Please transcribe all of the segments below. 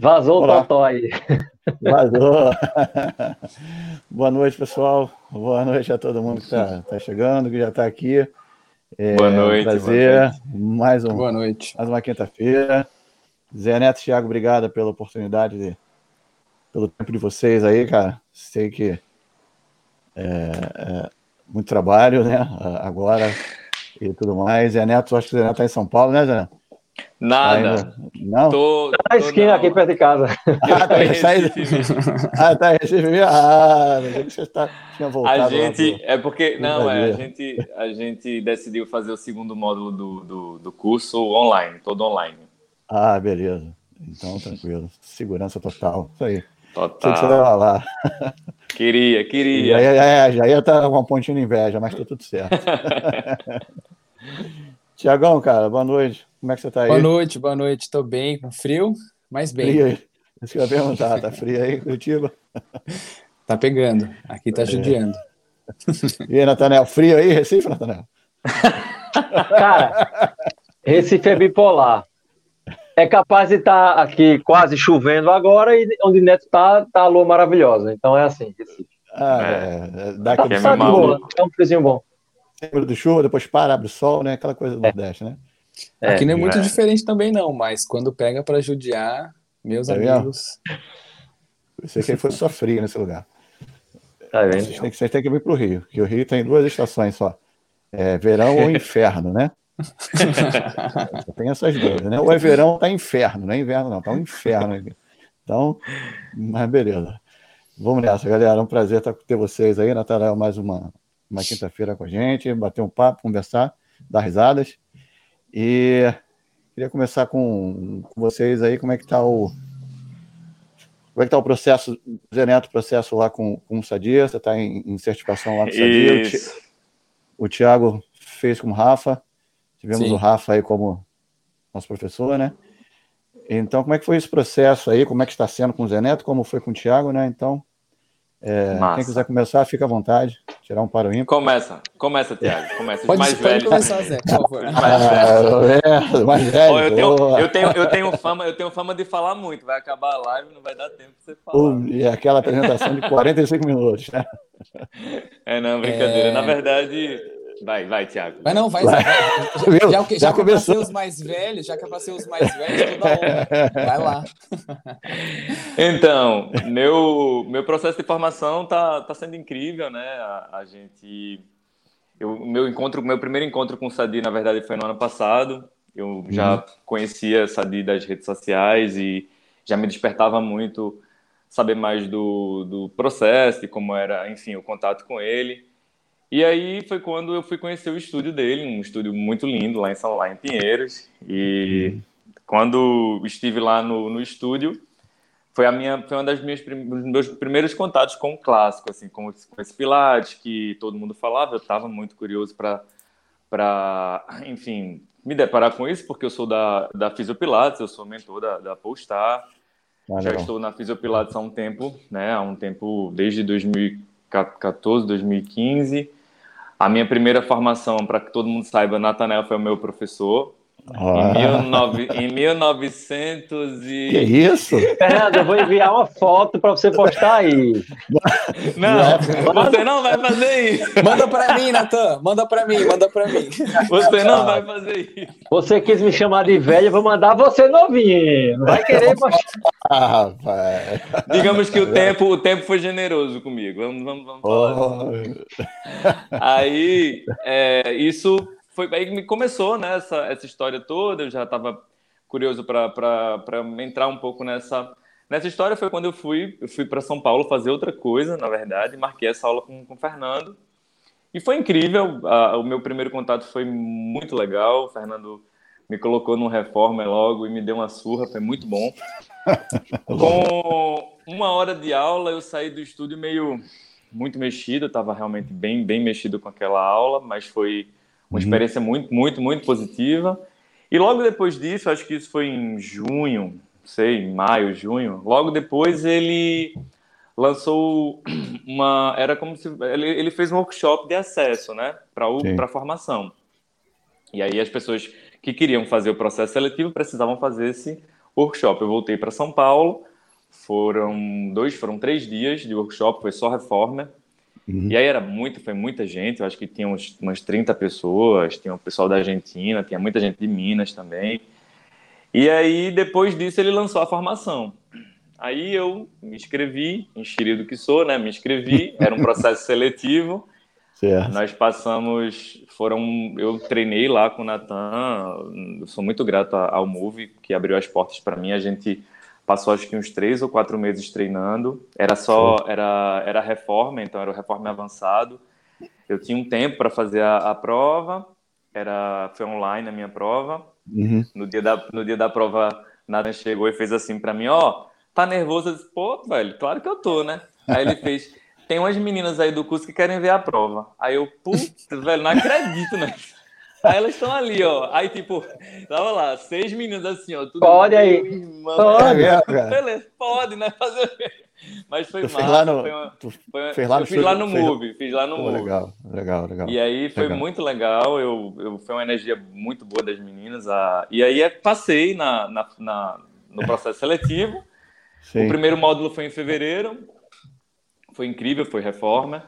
Vazou Olá. o totó aí. Vazou. Boa noite, pessoal. Boa noite a todo mundo que está tá chegando, que já está aqui. É, boa noite. Um prazer. Boa noite. Mais, um, boa noite. mais uma quinta-feira. Zé Neto, Thiago, obrigado pela oportunidade, de, pelo tempo de vocês aí, cara. Sei que é, é muito trabalho, né? Agora e tudo mais. Zé Neto, acho que o Zé Neto está em São Paulo, né, Zé Neto? Nada. Não? Tô, tá na esquina aqui perto de casa. Ah, tá em Recife. ah, tá em Recife. Ah, você tá, tinha voltado. A gente, é porque, não, é, a gente, a gente decidiu fazer o segundo módulo do, do, do curso online, todo online. Ah, beleza. Então, tranquilo. Segurança total. Isso aí. Total. Você lá. Queria, queria. Já, já, já ia estar uma pontinha de inveja, mas tá tudo certo. Tiagão, cara, boa noite. Como é que você tá aí? Boa noite, boa noite. Estou bem, com frio, mas bem. Frio aí. Isso que eu ia perguntar, tá frio aí, Curitiba? Tá pegando, aqui tá é. judiando. E aí, Natanel, frio aí, Recife, Natanel? Cara, Recife é bipolar. É capaz de estar tá aqui quase chovendo agora e onde Neto tá, tá a lua maravilhosa. Então é assim, Recife. Ah, é. é. Dá aquele é, boa, é um friozinho bom. Lembra do chuva, depois para, abre o sol, né? Aquela coisa do é. Nordeste, né? É, Aqui não é muito é. diferente também, não, mas quando pega para judiar, meus é amigos. Você que foi só frio nesse lugar. Tá vendo? Vocês têm, vocês têm que vir para o Rio, que o Rio tem duas estações só: é verão ou inferno, né? tem essas duas, né? Ou é verão, tá inferno, não é inverno, não, tá um inferno aqui. Então, mas beleza. Vamos nessa, galera. É um prazer ter vocês aí. Natália, mais uma, uma quinta-feira com a gente, bater um papo, conversar, dar risadas. E queria começar com, com vocês aí, como é que está o. Como é que está o processo, Zé Neto, processo lá com, com o Sadia? Você está em, em, certificação lá com o Sadia. O, o Thiago fez com o Rafa. Tivemos Sim. o Rafa aí como nosso professor, né? Então, como é que foi esse processo aí? Como é que está sendo com o Zé Neto? Como foi com o Thiago, né? Então, é, quem quiser começar, fica à vontade. Tirar um para o ímpar. Começa, começa, Tiago. Começa. Pode, mais pode começar, Zé, por favor. mais velho. mais velho. eu, tenho, eu, tenho, eu, tenho fama, eu tenho fama de falar muito. Vai acabar a live, não vai dar tempo para você falar. e aquela apresentação de 45 minutos, né? É, não, brincadeira. É... Na verdade, Vai, vai, Thiago. Mas não, vai. vai. Já, já, já, já que é ser os mais velhos, já que é para ser os mais velhos, toda hora. Vai lá. Então, meu, meu processo de formação tá, tá sendo incrível, né? A, a gente. Eu, meu encontro, meu primeiro encontro com o Sadi, na verdade, foi no ano passado. Eu uhum. já conhecia Sadi das redes sociais e já me despertava muito saber mais do, do processo, de como era, enfim, o contato com ele. E aí foi quando eu fui conhecer o estúdio dele, um estúdio muito lindo lá em São lá em Pinheiros. E quando estive lá no, no estúdio, foi a minha foi uma das minhas meus primeiros contatos com o clássico, assim, com, com esse Pilates que todo mundo falava. Eu estava muito curioso para para, enfim, me deparar com isso, porque eu sou da, da Fisiopilates, eu sou mentor da, da Polestar. Ah, Já estou na Fisiopilates há um tempo, né? Há um tempo, desde 2014, 2015. A minha primeira formação, para que todo mundo saiba, Nathanael foi o meu professor. Ah. Em, em 1900 e... Que isso? Fernando, eu vou enviar uma foto para você postar aí. Não, você não vai fazer isso. Manda para mim, Natan. Manda para mim, manda para mim. Você não vai fazer isso. Você quis me chamar de velho, eu vou mandar você novinho. Não vai querer mostrar. Ah, Digamos que o tempo, o tempo foi generoso comigo. Vamos, vamos, vamos falar. Oh. Aí, é, isso foi aí que me começou né, essa, essa história toda. Eu já estava curioso para entrar um pouco nessa, nessa história. Foi quando eu fui, eu fui para São Paulo fazer outra coisa, na verdade. Marquei essa aula com, com o Fernando. E foi incrível. o meu primeiro contato foi muito legal. O Fernando me colocou num reforma logo e me deu uma surra. Foi muito bom. com uma hora de aula, eu saí do estúdio meio muito mexido. Estava realmente bem, bem mexido com aquela aula, mas foi uma uhum. experiência muito, muito, muito positiva. E logo depois disso, acho que isso foi em junho, não sei, maio, junho. Logo depois ele lançou uma, era como se ele, ele fez um workshop de acesso, né, para para formação. E aí as pessoas que queriam fazer o processo seletivo precisavam fazer esse workshop. Eu voltei para São Paulo, foram dois, foram três dias de workshop, foi só reforma. Uhum. E aí era muito, foi muita gente, eu acho que tinha uns, umas 30 pessoas, tinha o pessoal da Argentina, tinha muita gente de Minas também. E aí, depois disso, ele lançou a formação. Aí eu me inscrevi, enxerido que sou, né? Me inscrevi, era um processo seletivo. Certo. Nós passamos, foram, eu treinei lá com o Natan, sou muito grato ao Move, que abriu as portas para mim. A gente passou acho que uns três ou quatro meses treinando. Era só, era, era reforma, então era o reforma avançado. Eu tinha um tempo para fazer a, a, prova, era, foi online a minha prova. Uhum. No, dia da, no dia da prova, Natan chegou e fez assim para mim, ó, oh, tá nervoso? Eu disse, pô, velho, claro que eu tô, né? Aí ele fez tem umas meninas aí do curso que querem ver a prova. Aí eu, putz, velho, não acredito, né? Aí elas estão ali, ó. Aí, tipo, tava lá, seis meninas assim, ó. pode aí. Irmão, pode, cara. Beleza, pode, né? Fazer. Mas foi massa. Lá no, foi uma, foi, fez lá no, eu fiz lá no fez... Move, fiz lá no Move. Legal, legal, legal. E aí foi legal. muito legal. Eu, eu, foi uma energia muito boa das meninas. A, e aí é, passei na, na, na no processo seletivo. Sim. O primeiro módulo foi em fevereiro foi incrível, foi reforma.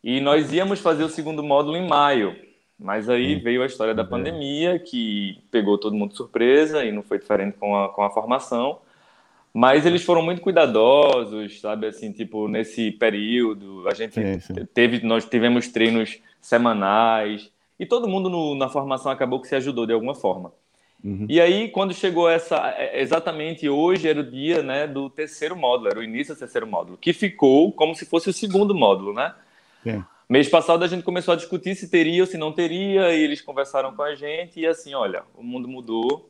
E nós íamos fazer o segundo módulo em maio, mas aí veio a história da pandemia, que pegou todo mundo de surpresa e não foi diferente com a, com a formação. Mas eles foram muito cuidadosos, sabe? Assim, tipo, nesse período, a gente sim, sim. teve, nós tivemos treinos semanais e todo mundo no, na formação acabou que se ajudou de alguma forma. Uhum. E aí, quando chegou essa. É, exatamente hoje era o dia né, do terceiro módulo, era o início do terceiro módulo, que ficou como se fosse o segundo módulo, né? Sim. Mês passado a gente começou a discutir se teria ou se não teria, e eles conversaram com a gente, e assim, olha, o mundo mudou,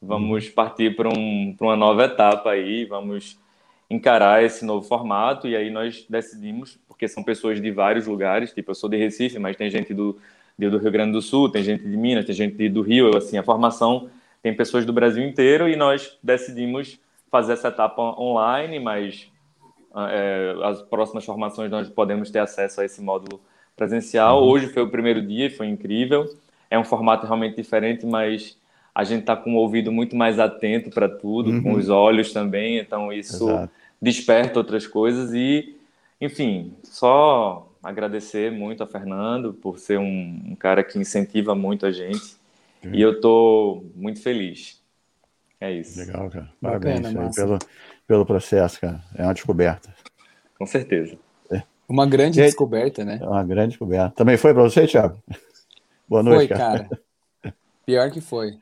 vamos uhum. partir para um, uma nova etapa aí, vamos encarar esse novo formato, e aí nós decidimos, porque são pessoas de vários lugares, tipo, eu sou de Recife, mas tem gente do do Rio Grande do Sul, tem gente de Minas, tem gente do Rio, assim, a formação tem pessoas do Brasil inteiro e nós decidimos fazer essa etapa online, mas é, as próximas formações nós podemos ter acesso a esse módulo presencial. Uhum. Hoje foi o primeiro dia e foi incrível. É um formato realmente diferente, mas a gente está com o ouvido muito mais atento para tudo, uhum. com os olhos também, então isso Exato. desperta outras coisas e, enfim, só agradecer muito a Fernando por ser um, um cara que incentiva muito a gente. Uhum. E eu estou muito feliz. É isso. Legal, cara. Parabéns Bacana, pelo, pelo processo, cara. É uma descoberta. Com certeza. É. Uma grande e, descoberta, né? É uma grande descoberta. Também foi para você, Thiago? Boa noite, foi, cara. cara. Pior que foi.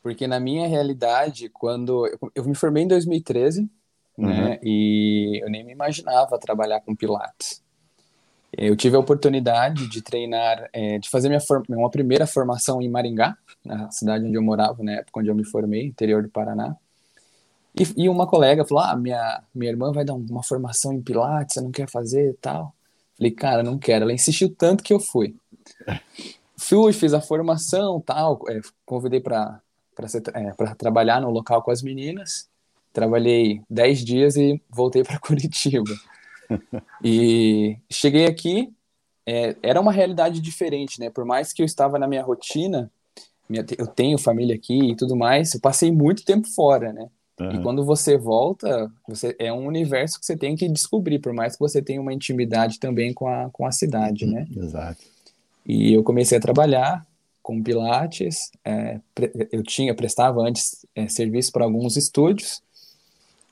Porque na minha realidade, quando eu, eu me formei em 2013, né, uhum. né? E eu nem me imaginava trabalhar com Pilates. Eu tive a oportunidade de treinar, é, de fazer minha uma primeira formação em Maringá, na cidade onde eu morava, na época onde eu me formei, interior do Paraná. E, e uma colega falou: Ah, minha, minha irmã vai dar uma formação em Pilates, você não quer fazer e tal? Falei, cara, não quero. Ela insistiu tanto que eu fui. Fui, fiz a formação tal, é, convidei para é, trabalhar no local com as meninas. Trabalhei 10 dias e voltei para Curitiba e cheguei aqui, é, era uma realidade diferente, né? Por mais que eu estava na minha rotina, minha, eu tenho família aqui e tudo mais, eu passei muito tempo fora, né? Uhum. E quando você volta, você é um universo que você tem que descobrir, por mais que você tenha uma intimidade também com a, com a cidade, né? Exato. E eu comecei a trabalhar com Pilates, é, eu tinha, prestava antes é, serviço para alguns estúdios,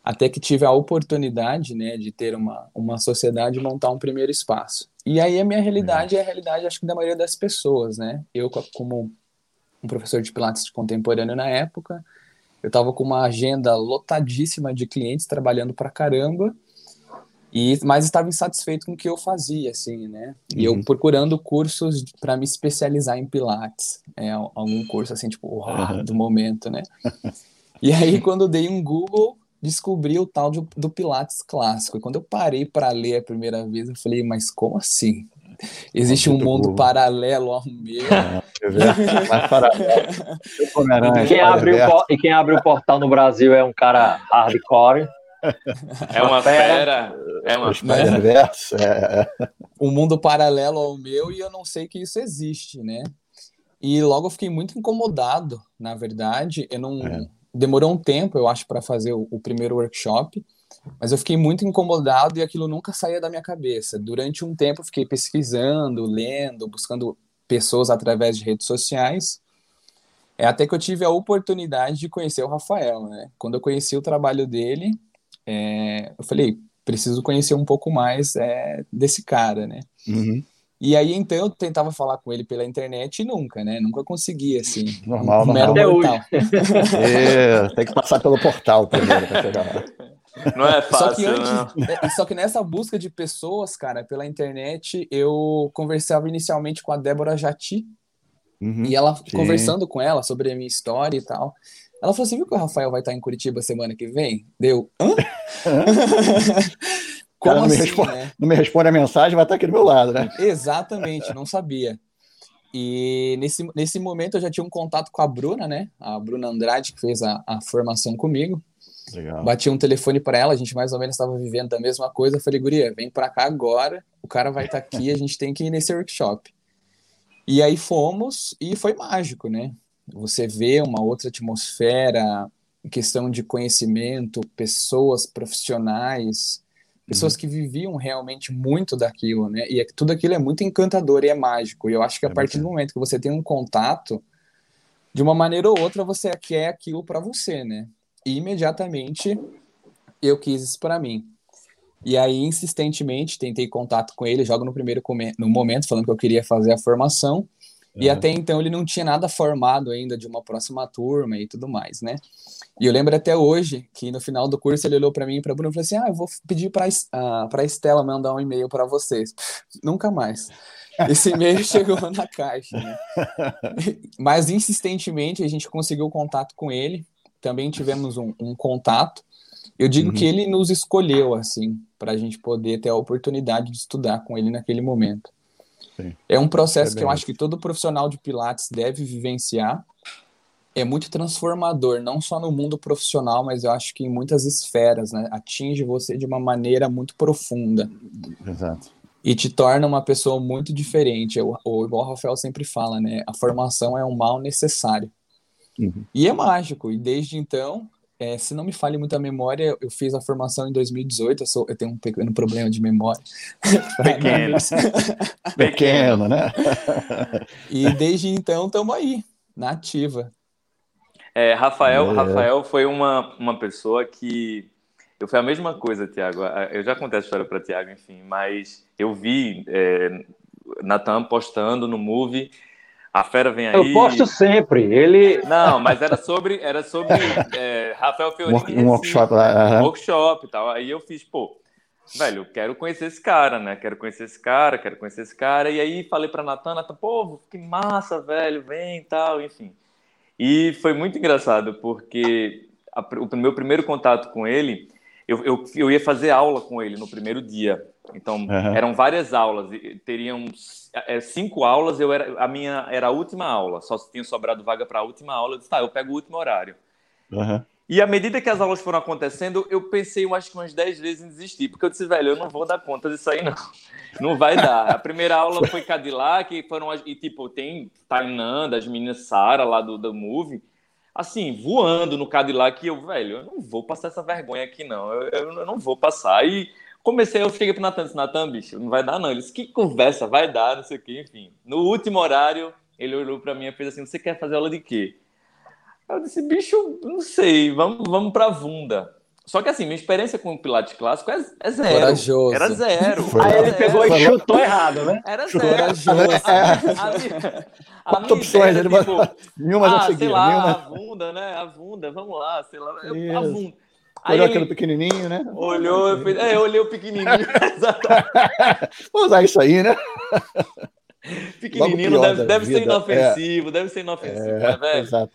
até que tive a oportunidade, né, de ter uma, uma sociedade e montar um primeiro espaço. E aí a minha realidade é, é a realidade, acho que da maioria das pessoas, né? Eu, como um professor de Pilates contemporâneo na época, eu estava com uma agenda lotadíssima de clientes trabalhando para caramba, e mas estava insatisfeito com o que eu fazia, assim, né? E uhum. eu procurando cursos para me especializar em Pilates, é, algum curso assim, tipo, uau, do momento, né? E aí, quando dei um Google, descobri o tal de, do Pilates clássico. E quando eu parei para ler a primeira vez, eu falei, mas como assim? Existe um mundo paralelo ao meu. É, e, quem abre o, e quem abre o portal no Brasil é um cara hardcore. É uma fera. É uma fera. É. Um mundo paralelo ao meu e eu não sei que isso existe, né? E logo eu fiquei muito incomodado, na verdade. Eu não, é demorou um tempo, eu acho, para fazer o, o, primeiro workshop, mas eu fiquei muito incomodado e aquilo nunca saía da minha cabeça. Durante um tempo, fiquei pesquisando, lendo, buscando pessoas através de redes sociais. É até que eu tive a oportunidade de conhecer o Rafael, né? Quando eu conheci o trabalho dele, é, eu falei, preciso conhecer um pouco mais é, desse cara, né? Uhum. E aí, então, eu tentava falar com ele pela internet e nunca, né? Nunca conseguia, assim. Normal, um normal. Até hoje. é, tem que passar pelo portal primeiro para chegar lá. Não é fácil, só que antes, não. Só que nessa busca de pessoas, cara, pela internet, eu conversava inicialmente com a Débora Jati, uhum, e ela, sim. conversando com ela sobre a minha história e tal, ela falou assim, viu que o Rafael vai estar em Curitiba semana que vem? Deu, hã? Como não, assim, me responde, né? não me responde a mensagem, vai estar aqui do meu lado, né? Exatamente, não sabia. E nesse, nesse momento eu já tinha um contato com a Bruna, né? A Bruna Andrade, que fez a, a formação comigo. Legal. Bati um telefone para ela, a gente mais ou menos estava vivendo a mesma coisa. Eu falei, Guria, vem para cá agora, o cara vai estar tá aqui, a gente tem que ir nesse workshop. E aí fomos, e foi mágico, né? Você vê uma outra atmosfera, questão de conhecimento, pessoas profissionais, pessoas uhum. que viviam realmente muito daquilo, né? E é, tudo aquilo é muito encantador e é mágico. E eu acho que a é partir do momento que você tem um contato, de uma maneira ou outra você quer aquilo para você, né? E imediatamente eu quis isso para mim. E aí, insistentemente, tentei contato com ele, jogo no primeiro no momento, falando que eu queria fazer a formação. Uhum. E até então ele não tinha nada formado ainda de uma próxima turma e tudo mais, né? E eu lembro até hoje que no final do curso ele olhou para mim e para Bruno e falou assim: Ah, eu vou pedir para uh, para Estela mandar um e-mail para vocês. Nunca mais. Esse e-mail chegou na caixa. Né? Mas insistentemente a gente conseguiu contato com ele. Também tivemos um, um contato. Eu digo uhum. que ele nos escolheu assim para a gente poder ter a oportunidade de estudar com ele naquele momento. Sim. É um processo é que eu acho que todo profissional de Pilates deve vivenciar é muito transformador, não só no mundo profissional, mas eu acho que em muitas esferas, né? Atinge você de uma maneira muito profunda. Exato. E te torna uma pessoa muito diferente. O, o igual o Rafael sempre fala, né? A formação é um mal necessário. Uhum. E é mágico. E desde então, é, se não me falhe muito a memória, eu fiz a formação em 2018. Eu, sou, eu tenho um pequeno problema de memória. Pequeno. Pequeno, né? e desde então, estamos aí, na ativa. É, Rafael, é. Rafael foi uma, uma pessoa que. Eu fui a mesma coisa, Tiago. Eu já contei a história para Tiago, enfim, mas eu vi é, Natan postando no Movie. A fera vem aí. Eu posto sempre. Ele. Não, mas era sobre, era sobre é, Rafael Fiorini. Um workshop lá. Um workshop e tal. Aí eu fiz, pô, velho, eu quero conhecer esse cara, né? Quero conhecer esse cara, quero conhecer esse cara. E aí falei pra Natan, Natan, pô, que massa, velho, vem e tal, enfim. E foi muito engraçado, porque a, o meu primeiro contato com ele, eu, eu, eu, ia fazer aula com ele no primeiro dia. Então, uhum. eram várias aulas, teriam é, cinco aulas, eu era, a minha era a última aula, só tinha sobrado vaga para a última aula. Eu disse, tá, eu pego o último horário. Uhum. E à medida que as aulas foram acontecendo, eu pensei, eu acho que umas 10 vezes em desistir, porque eu disse, velho, eu não vou dar conta disso aí, não. Não vai dar. A primeira aula foi Cadillac, foram, e tipo, tem Tainan, das meninas Sara lá do, do Movie, assim, voando no Cadillac, e eu, velho, eu não vou passar essa vergonha aqui, não. Eu, eu, eu não vou passar. E comecei, eu cheguei pro Natan, disse, Natan, bicho, não vai dar, não. Ele disse, que conversa, vai dar, não sei o quê, enfim. No último horário, ele olhou para mim e fez assim, você quer fazer aula de quê? Eu disse, bicho, não sei, vamos, vamos pra Vunda. Só que assim, minha experiência com o Pilates clássico é, é zero. Corajoso. Era zero. Foi. Aí ele pegou e chutou errado, né? Era zero. Corajoso. Quatro opções, ele tipo, nenhuma já ah, seguia. Sei lá, nenhuma... a Vunda, né? A Vunda, vamos lá, sei lá. Eu, a Vunda. Aí olhou aquele pequenininho, né? Olhou, eu fez, é, eu olhei o pequenininho. Vamos usar isso aí, né? Pequenininho deve, deve ser inofensivo, é. deve ser inofensivo, é, né, velho? Exato.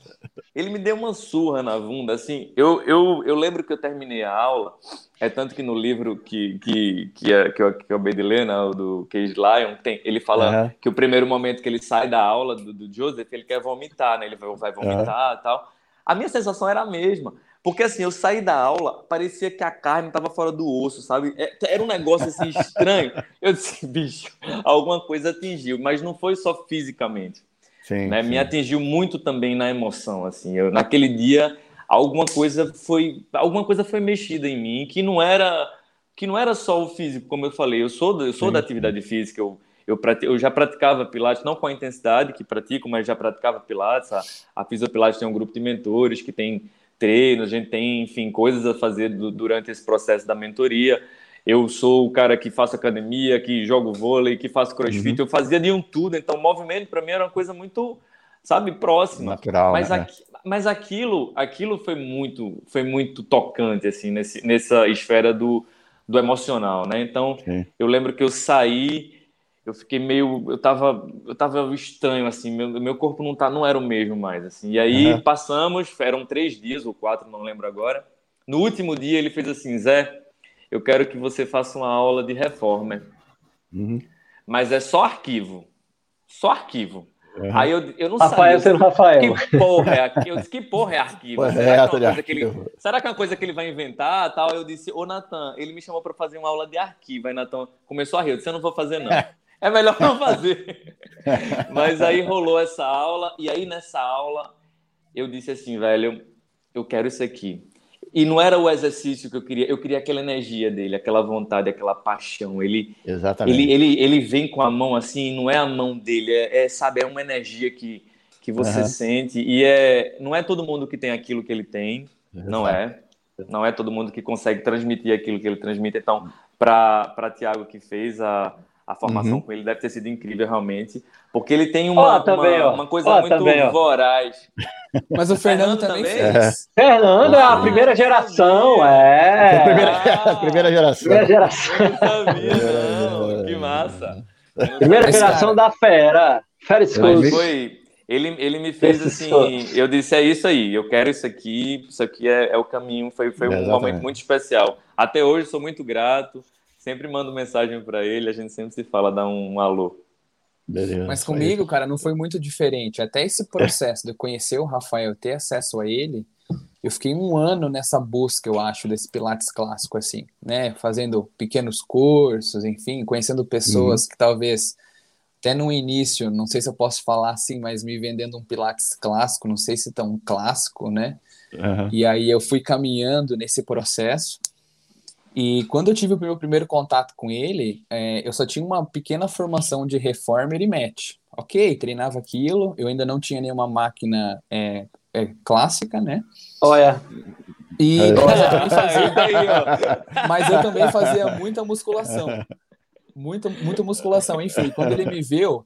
Ele me deu uma surra na bunda, assim. Eu, eu, eu lembro que eu terminei a aula, é tanto que no livro que, que, que, é, que, eu, que eu acabei de ler, né, do Cage Lion, tem, ele fala uhum. que o primeiro momento que ele sai da aula do, do Joseph, ele quer vomitar, né? Ele vai, vai vomitar e uhum. tal. A minha sensação era a mesma. Porque assim, eu saí da aula, parecia que a carne estava fora do osso, sabe? É, era um negócio assim estranho. Eu disse, bicho, alguma coisa atingiu, mas não foi só fisicamente. Sim, né? sim. Me atingiu muito também na emoção, assim. Eu, naquele dia, alguma coisa foi alguma coisa foi mexida em mim que não era que não era só o físico, como eu falei. Eu sou eu sou Sim. da atividade física. Eu, eu, eu, já praticava Pilates, não com a intensidade que pratico, mas já praticava Pilates. A, a Pilates tem um grupo de mentores que tem treinos, a gente tem, enfim, coisas a fazer do, durante esse processo da mentoria. Eu sou o cara que faço academia, que jogo vôlei, que faço crossfit. Uhum. Eu fazia de um tudo. Então, movimento para mim era uma coisa muito, sabe, próxima. Natural. Mas, né? aqui, mas aquilo, aquilo foi muito, foi muito tocante assim nesse, nessa esfera do, do emocional, né? Então, Sim. eu lembro que eu saí eu fiquei meio eu tava eu tava estranho assim meu, meu corpo não tá não era o mesmo mais assim. E aí uhum. passamos eram três dias ou quatro não lembro agora. No último dia ele fez assim Zé eu quero que você faça uma aula de reforma uhum. mas é só arquivo só arquivo. Uhum. aí eu, eu não Rafael sabia sendo Rafael que porra é arquivo? Eu disse que porra é arquivo? Será, que é uma coisa que ele, será que é uma coisa que ele vai inventar tal? Eu disse ô Natan ele me chamou para fazer uma aula de arquivo. Aí Natan começou a rir eu disse eu não vou fazer não é melhor não fazer. Mas aí rolou essa aula, e aí nessa aula eu disse assim, velho, eu quero isso aqui. E não era o exercício que eu queria, eu queria aquela energia dele, aquela vontade, aquela paixão. Ele, Exatamente. Ele, ele, ele vem com a mão assim, não é a mão dele, é, é sabe, é uma energia que, que você uhum. sente. E é, não é todo mundo que tem aquilo que ele tem, não é. Não é todo mundo que consegue transmitir aquilo que ele transmite. Então, para Tiago que fez a, a formação uhum. com ele deve ter sido incrível realmente, porque ele tem uma, oh, também, uma, uma, coisa oh, muito também, voraz. Mas o Fernando, também, também fez. É. Fernando é a ah, primeira geração, é. A primeira, a primeira geração. Primeira geração. Não sabia, não. Que massa. Primeira Mas, geração cara, da fera. Fera School. Foi, ele, ele me fez assim, eu disse, é isso aí, eu quero isso aqui, isso aqui é, é o caminho, foi, foi um momento muito especial. Até hoje sou muito grato, sempre mando mensagem para ele, a gente sempre se fala, dá um, um alô. Beleza, Mas comigo, cara, não foi muito diferente. Até esse processo de conhecer o Rafael, ter acesso a ele, eu fiquei um ano nessa busca, eu acho, desse Pilates clássico, assim, né? Fazendo pequenos cursos, enfim, conhecendo pessoas uhum. que talvez, até no início, não sei se eu posso falar assim, mas me vendendo um Pilates clássico, não sei se tão clássico, né? Uhum. E aí eu fui caminhando nesse processo. E quando eu tive o meu primeiro contato com ele, é, eu só tinha uma pequena formação de reformer e match. Ok, treinava aquilo, eu ainda não tinha nenhuma máquina é, é, clássica, né? Olha. E, é. mas, eu também fazia, mas eu também fazia muita musculação. Muita, muita musculação. Enfim, quando ele me viu,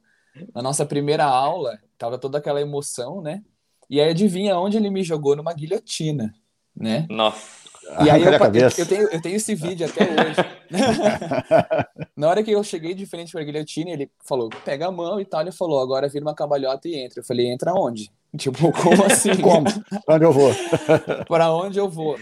na nossa primeira aula, tava toda aquela emoção, né? E aí adivinha onde ele me jogou? Numa guilhotina, né? Nossa. E aí eu, eu, eu, tenho, eu tenho esse vídeo até hoje. Na hora que eu cheguei de frente para a guilhotina, ele falou, pega a mão e tal. Ele falou, agora vira uma cambalhota e entra. Eu falei, entra onde? Tipo, como assim? como? Pra onde eu vou? para onde eu vou?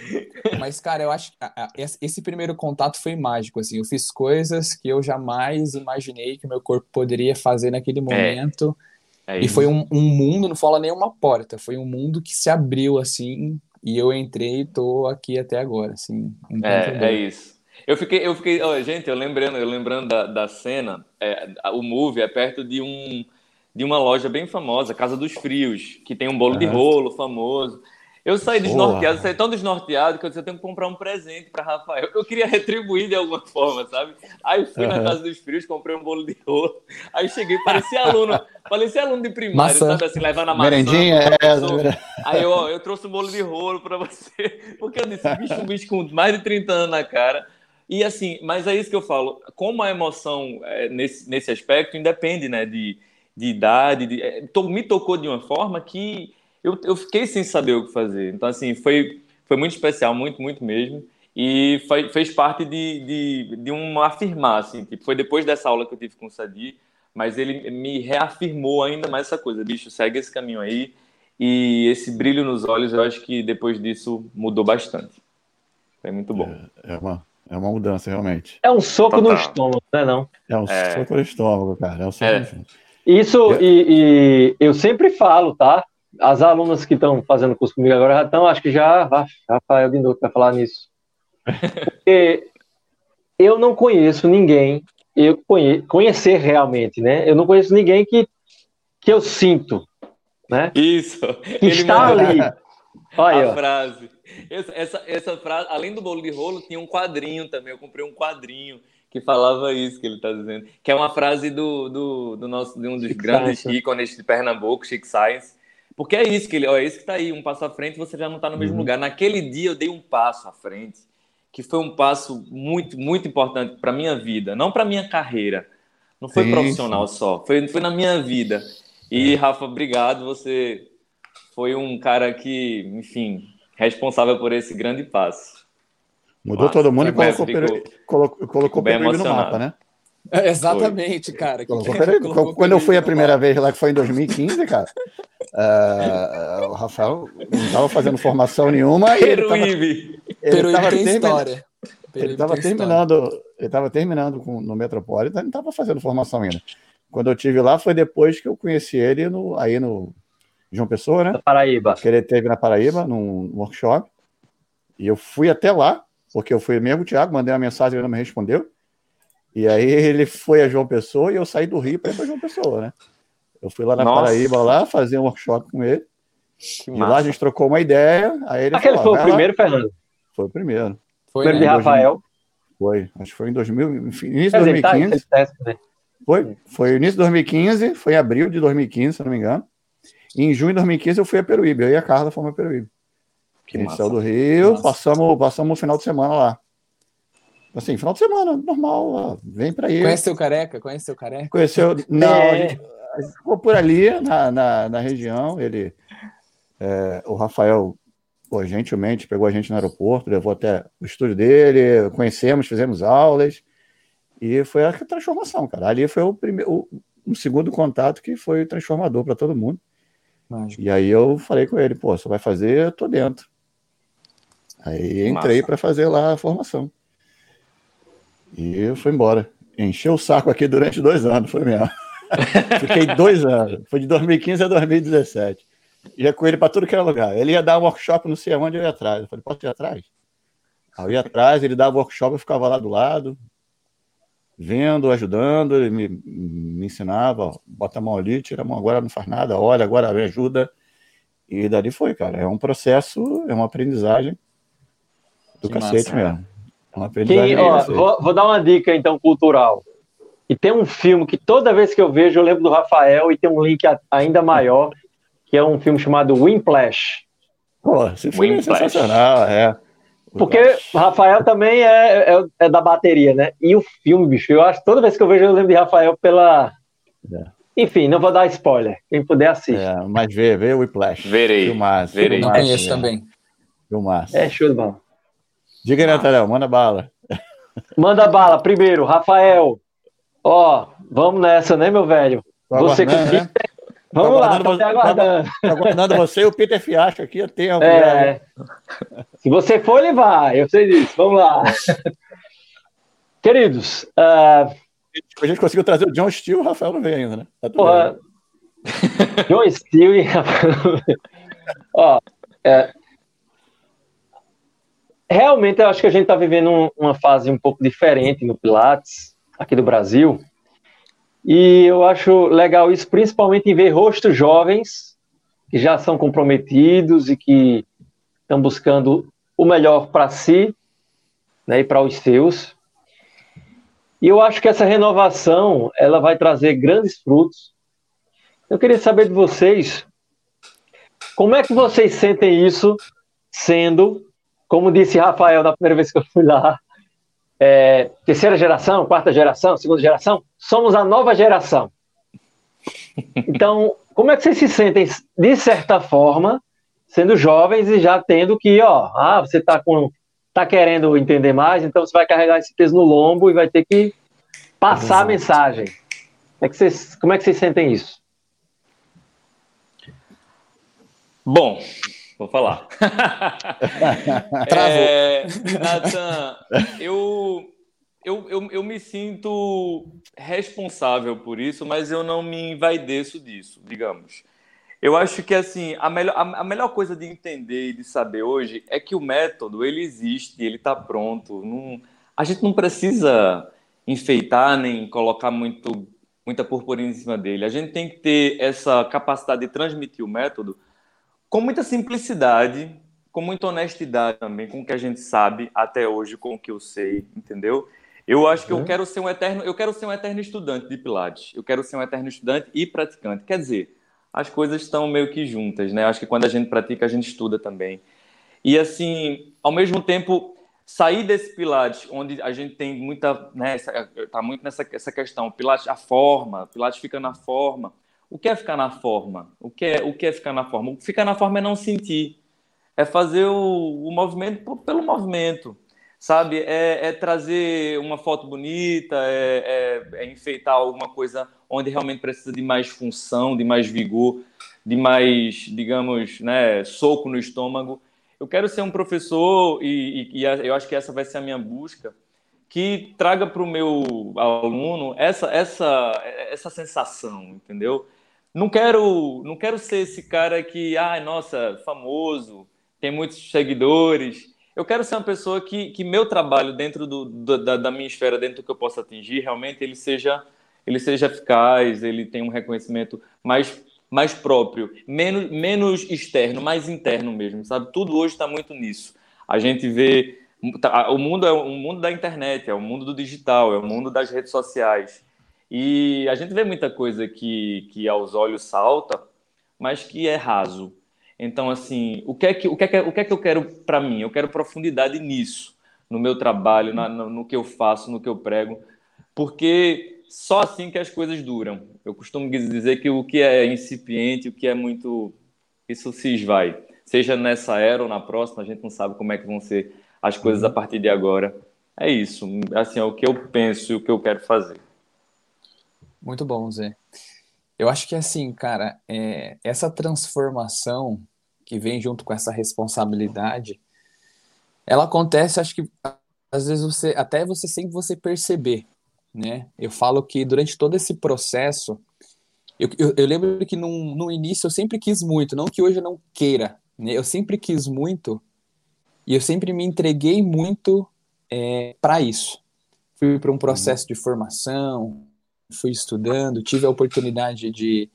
Mas, cara, eu acho que esse primeiro contato foi mágico, assim. Eu fiz coisas que eu jamais imaginei que o meu corpo poderia fazer naquele é. momento. É. É e foi um, um mundo, não fala nenhuma porta, foi um mundo que se abriu, assim, e eu entrei e tô aqui até agora, assim. É, é isso. Eu fiquei, eu fiquei, oh, gente, eu lembrando, eu lembrando da, da cena, é, o Move é perto de um de uma loja bem famosa, Casa dos Frios, que tem um bolo de rolo famoso. Eu saí desnorteado, saí tão desnorteado que eu disse, eu tenho que comprar um presente para Rafael. Eu queria retribuir de alguma forma, sabe? Aí fui uhum. na Casa dos Frios, comprei um bolo de rolo. Aí cheguei, parecia aluno, parecia aluno de primário, maçã. sabe? Assim, levando a maçã. Merendinha, é. Aí eu, ó, eu trouxe um bolo de rolo para você. Porque eu disse, bicho, um bicho com mais de 30 anos na cara. E assim, mas é isso que eu falo. Como a emoção é, nesse, nesse aspecto independe, né? De, de idade, de, é, me tocou de uma forma que eu, eu fiquei sem saber o que fazer. Então, assim, foi, foi muito especial, muito, muito mesmo. E foi, fez parte de, de, de um afirmar, assim, tipo, foi depois dessa aula que eu tive com o Sadi, mas ele me reafirmou ainda mais essa coisa, bicho, segue esse caminho aí. E esse brilho nos olhos, eu acho que depois disso mudou bastante. Foi muito bom. É, é uma, é uma mudança, realmente. É um soco Total. no estômago, não é não? É um é. soco no estômago, cara. É um soco é. no estômago. Isso, e, e, eu sempre falo, tá? As alunas que estão fazendo curso comigo agora já estão, acho que já, Rafael Binotto vai falar nisso. Porque eu não conheço ninguém, eu conhe, conhecer realmente, né? Eu não conheço ninguém que, que eu sinto, né? Isso. Que está ali, Olha, a frase. Essa, essa, essa frase, além do bolo de rolo, tinha um quadrinho também. Eu comprei um quadrinho que falava isso que ele está dizendo. Que é uma frase do, do, do nosso, de um dos Chic grandes Science. ícones de Pernambuco, Chic Science. Porque é isso que ele, ó, é isso que está aí, um passo à frente, você já não está no mesmo uhum. lugar. Naquele dia eu dei um passo à frente, que foi um passo muito, muito importante para minha vida, não para minha carreira. Não foi sim, profissional sim. só, foi, foi na minha vida. E, é. Rafa, obrigado. Você foi um cara que, enfim, responsável por esse grande passo. Mudou Nossa, todo mundo e colocou, ficou, colocou, colocou o Peruíbe no mapa, né? É, exatamente, foi. cara. Colocou, colocou quando eu fui a primeira vez lá, que foi em 2015, cara, uh, o Rafael não estava fazendo formação nenhuma. Peruíbe. Peruíbe tem termina... história. Peruíbe ele estava terminando, ele estava terminando com, no Metropolitan, não estava fazendo formação ainda. Quando eu tive lá foi depois que eu conheci ele no, aí no João Pessoa, né? Na Paraíba. Que ele teve na Paraíba, num workshop. E eu fui até lá, porque eu fui mesmo o Thiago, mandei uma mensagem, ele não me respondeu. E aí ele foi a João Pessoa e eu saí do Rio para ir para João Pessoa, né? Eu fui lá na Nossa. Paraíba lá fazer um workshop com ele. Que e massa. lá a gente trocou uma ideia. Aí ele Aquele falou, foi o primeiro, lá. Fernando? Foi o primeiro. Foi, primeiro né? de Rafael. Foi, acho que foi em 2000, início de 2015. Tá, né? Foi, foi início de 2015, foi em abril de 2015, se não me engano. E em junho de 2015 eu fui a Peruíbe, eu e a Carla fomos a Peruíbe. Que a gente massa. saiu do Rio, passamos, passamos o final de semana lá. Assim, final de semana, normal, vem para aí. Conhece o careca? Conhece o careca? Conheceu. Não, é. a, gente, a, gente, ficou por ali na, na, na região. Ele, é, o Rafael, pô, gentilmente pegou a gente no aeroporto, levou até o estúdio dele, conhecemos, fizemos aulas. E foi a transformação, cara. Ali foi o primeiro, um segundo contato que foi transformador para todo mundo. Mágico. E aí eu falei com ele, pô, você vai fazer, eu tô dentro. Aí entrei para fazer lá a formação. E eu fui embora. Encheu o saco aqui durante dois anos, foi mesmo. Fiquei dois anos. Foi de 2015 a 2017. Ia com ele para tudo que era lugar. Ele ia dar um workshop, não sei aonde eu ia atrás. Eu falei, posso ir atrás? Aí eu ia atrás, ele dava workshop, eu ficava lá do lado, vendo, ajudando, ele me, me ensinava, bota a mão ali, tira a mão, agora não faz nada, olha, agora me ajuda. E dali foi, cara. É um processo, é uma aprendizagem do que cacete massa, mesmo. Uma aprendizagem. ó, vou, vou, dar uma dica então cultural. E tem um filme que toda vez que eu vejo eu lembro do Rafael e tem um link ainda maior, que é um filme chamado Wimplash. Pô, esse filme é sensacional, é. Porque Rafael também é, é, é, da bateria, né? E o filme, bicho, eu acho toda vez que eu vejo eu lembro de Rafael pela. É. Enfim, não vou dar spoiler. Quem puder assistir. É, mas vê, vê o Whiplash. Verei. Filmaço, Verei. Filmaço, conheço também. Filmaço. É show de bola. Diga aí, Natália, manda bala. Manda bala. Primeiro, Rafael. Ó, vamos nessa, né, meu velho? Tô você que né? Vamos lá, tô você, aguardando. Tô aguardando você e o Peter Fiasco aqui, eu tenho. É, se você for, ele vai, eu sei disso. Vamos lá. Queridos, uh... a gente conseguiu trazer o John Steele, o Rafael não veio ainda, né? Tá Porra, John Steele e Rafael. Ó, é... realmente eu acho que a gente está vivendo uma fase um pouco diferente no Pilates, aqui do Brasil. E eu acho legal isso, principalmente em ver rostos jovens que já são comprometidos e que estão buscando o melhor para si né, e para os seus. E eu acho que essa renovação ela vai trazer grandes frutos. Eu queria saber de vocês como é que vocês sentem isso sendo, como disse Rafael na primeira vez que eu fui lá, é, terceira geração, quarta geração, segunda geração, somos a nova geração. Então, como é que vocês se sentem, de certa forma, sendo jovens e já tendo que, ó, ah, você está com, tá querendo entender mais, então você vai carregar esse peso no lombo e vai ter que passar Exato. a mensagem. É que vocês, como é que vocês sentem isso? Bom, Vou falar. Travou. É, Nathan, eu, eu, eu, eu me sinto responsável por isso, mas eu não me envaideço disso, digamos. Eu acho que assim a melhor, a, melhor coisa de entender e de saber hoje é que o método ele existe, ele está pronto. Não, a gente não precisa enfeitar nem colocar muito, muita purpurina em cima dele. A gente tem que ter essa capacidade de transmitir o método com muita simplicidade, com muita honestidade também, com o que a gente sabe até hoje, com o que eu sei, entendeu? Eu acho que eu uhum. quero ser um eterno, eu quero ser um eterno estudante de Pilates. Eu quero ser um eterno estudante e praticante. Quer dizer, as coisas estão meio que juntas, né? Acho que quando a gente pratica, a gente estuda também. E assim, ao mesmo tempo, sair desse Pilates, onde a gente tem muita, né, tá muito nessa essa questão, Pilates a forma, Pilates fica na forma. O que é ficar na forma? O que é, o que é ficar na forma? Ficar na forma é não sentir. É fazer o, o movimento pelo movimento sabe? É, é, trazer uma foto bonita, é, é, é, enfeitar alguma coisa onde realmente precisa de mais função, de mais vigor, de mais, digamos, né, soco no estômago. Eu quero ser um professor e, e, e eu acho que essa vai ser a minha busca, que traga para o meu aluno essa, essa, essa sensação, entendeu? Não quero, não quero ser esse cara que, ah, nossa, famoso, tem muitos seguidores, eu quero ser uma pessoa que, que meu trabalho dentro do, da, da, minha esfera, dentro do que eu possa atingir, realmente ele seja, ele seja eficaz, ele tenha um reconhecimento mais, mais próprio, menos, menos externo, mais interno mesmo, sabe? Tudo hoje está muito nisso. A gente vê tá, o mundo é o mundo da internet, é o mundo do digital, é o mundo das redes sociais. E a gente vê muita coisa que, que aos olhos salta, mas que é raso. Então, assim, o que é que, o que, é que, o que, é que eu quero para mim? Eu quero profundidade nisso, no meu trabalho, na, no, no que eu faço, no que eu prego, porque só assim que as coisas duram. Eu costumo dizer que o que é incipiente, o que é muito. Isso se esvai. Seja nessa era ou na próxima, a gente não sabe como é que vão ser as coisas a partir de agora. É isso. Assim, é o que eu penso e o que eu quero fazer. Muito bom, Zé. Eu acho que assim, cara, é, essa transformação que vem junto com essa responsabilidade, ela acontece, acho que às vezes você, até você sem você perceber, né? Eu falo que durante todo esse processo, eu, eu, eu lembro que no, no início eu sempre quis muito, não que hoje eu não queira, né? Eu sempre quis muito e eu sempre me entreguei muito é, para isso. Fui para um processo de formação, fui estudando, tive a oportunidade de.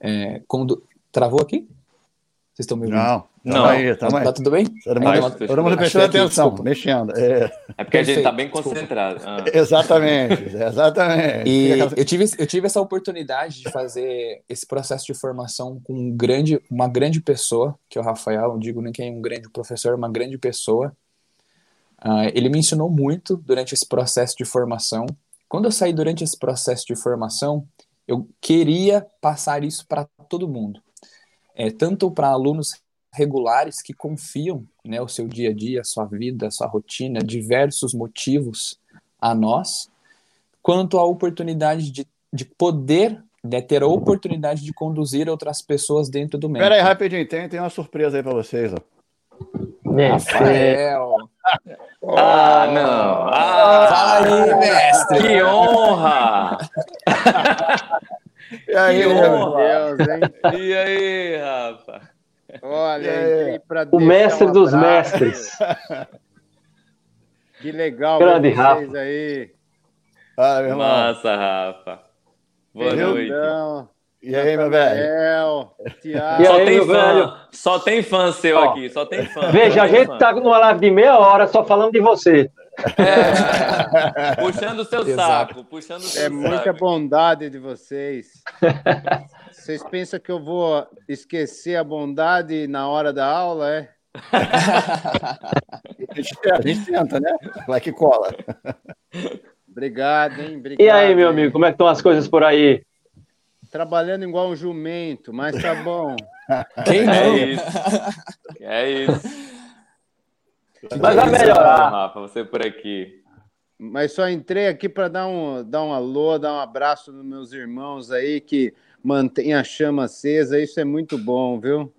É, quando... Travou aqui? Vocês estão me ouvindo? Não, não. Aí, tá, tá tudo bem? Todo mundo, prestando atenção, desculpa. mexendo. É, é porque a gente está bem concentrado. Ah. Exatamente, exatamente. E eu tive, eu tive essa oportunidade de fazer esse processo de formação com um grande, uma grande pessoa, que é o Rafael, não digo nem que é um grande professor, uma grande pessoa. Uh, ele me ensinou muito durante esse processo de formação quando eu saí durante esse processo de formação, eu queria passar isso para todo mundo, é, tanto para alunos regulares que confiam né, o seu dia a dia, a sua vida, a sua rotina, diversos motivos a nós, quanto a oportunidade de, de poder né, ter a oportunidade de conduzir outras pessoas dentro do método. Pera aí, rapidinho, tem, tem uma surpresa aí para vocês. Ó. Rafael. Ah, não. Ah, Fala aí, mestre. Que honra. E aí, que honra. Deus, hein? E aí, Rafa? Olha, para O mestre um dos mestres. Que legal Grande vocês Rafa. aí. Ah, Massa, Rafa. Boa noite. E aí, meu velho? Tiago. Só, tem fã, só tem fã seu Ó, aqui, só tem fã. Veja, a gente fã. tá numa live de meia hora só falando de você. É, puxando o seu Exato. saco, puxando o seu É saco. muita bondade de vocês. Vocês pensam que eu vou esquecer a bondade na hora da aula, é? a gente tenta, né? Vai que cola. Obrigado, hein? Obrigado, e aí, meu amigo, como é que estão as coisas por aí? Trabalhando igual um jumento, mas tá bom. Quem não? É isso. É isso. Mas vai melhorar. Rafa, você por aqui. Mas só entrei aqui para dar um, dar um alô, dar um abraço nos meus irmãos aí que mantém a chama acesa. Isso é muito bom, viu?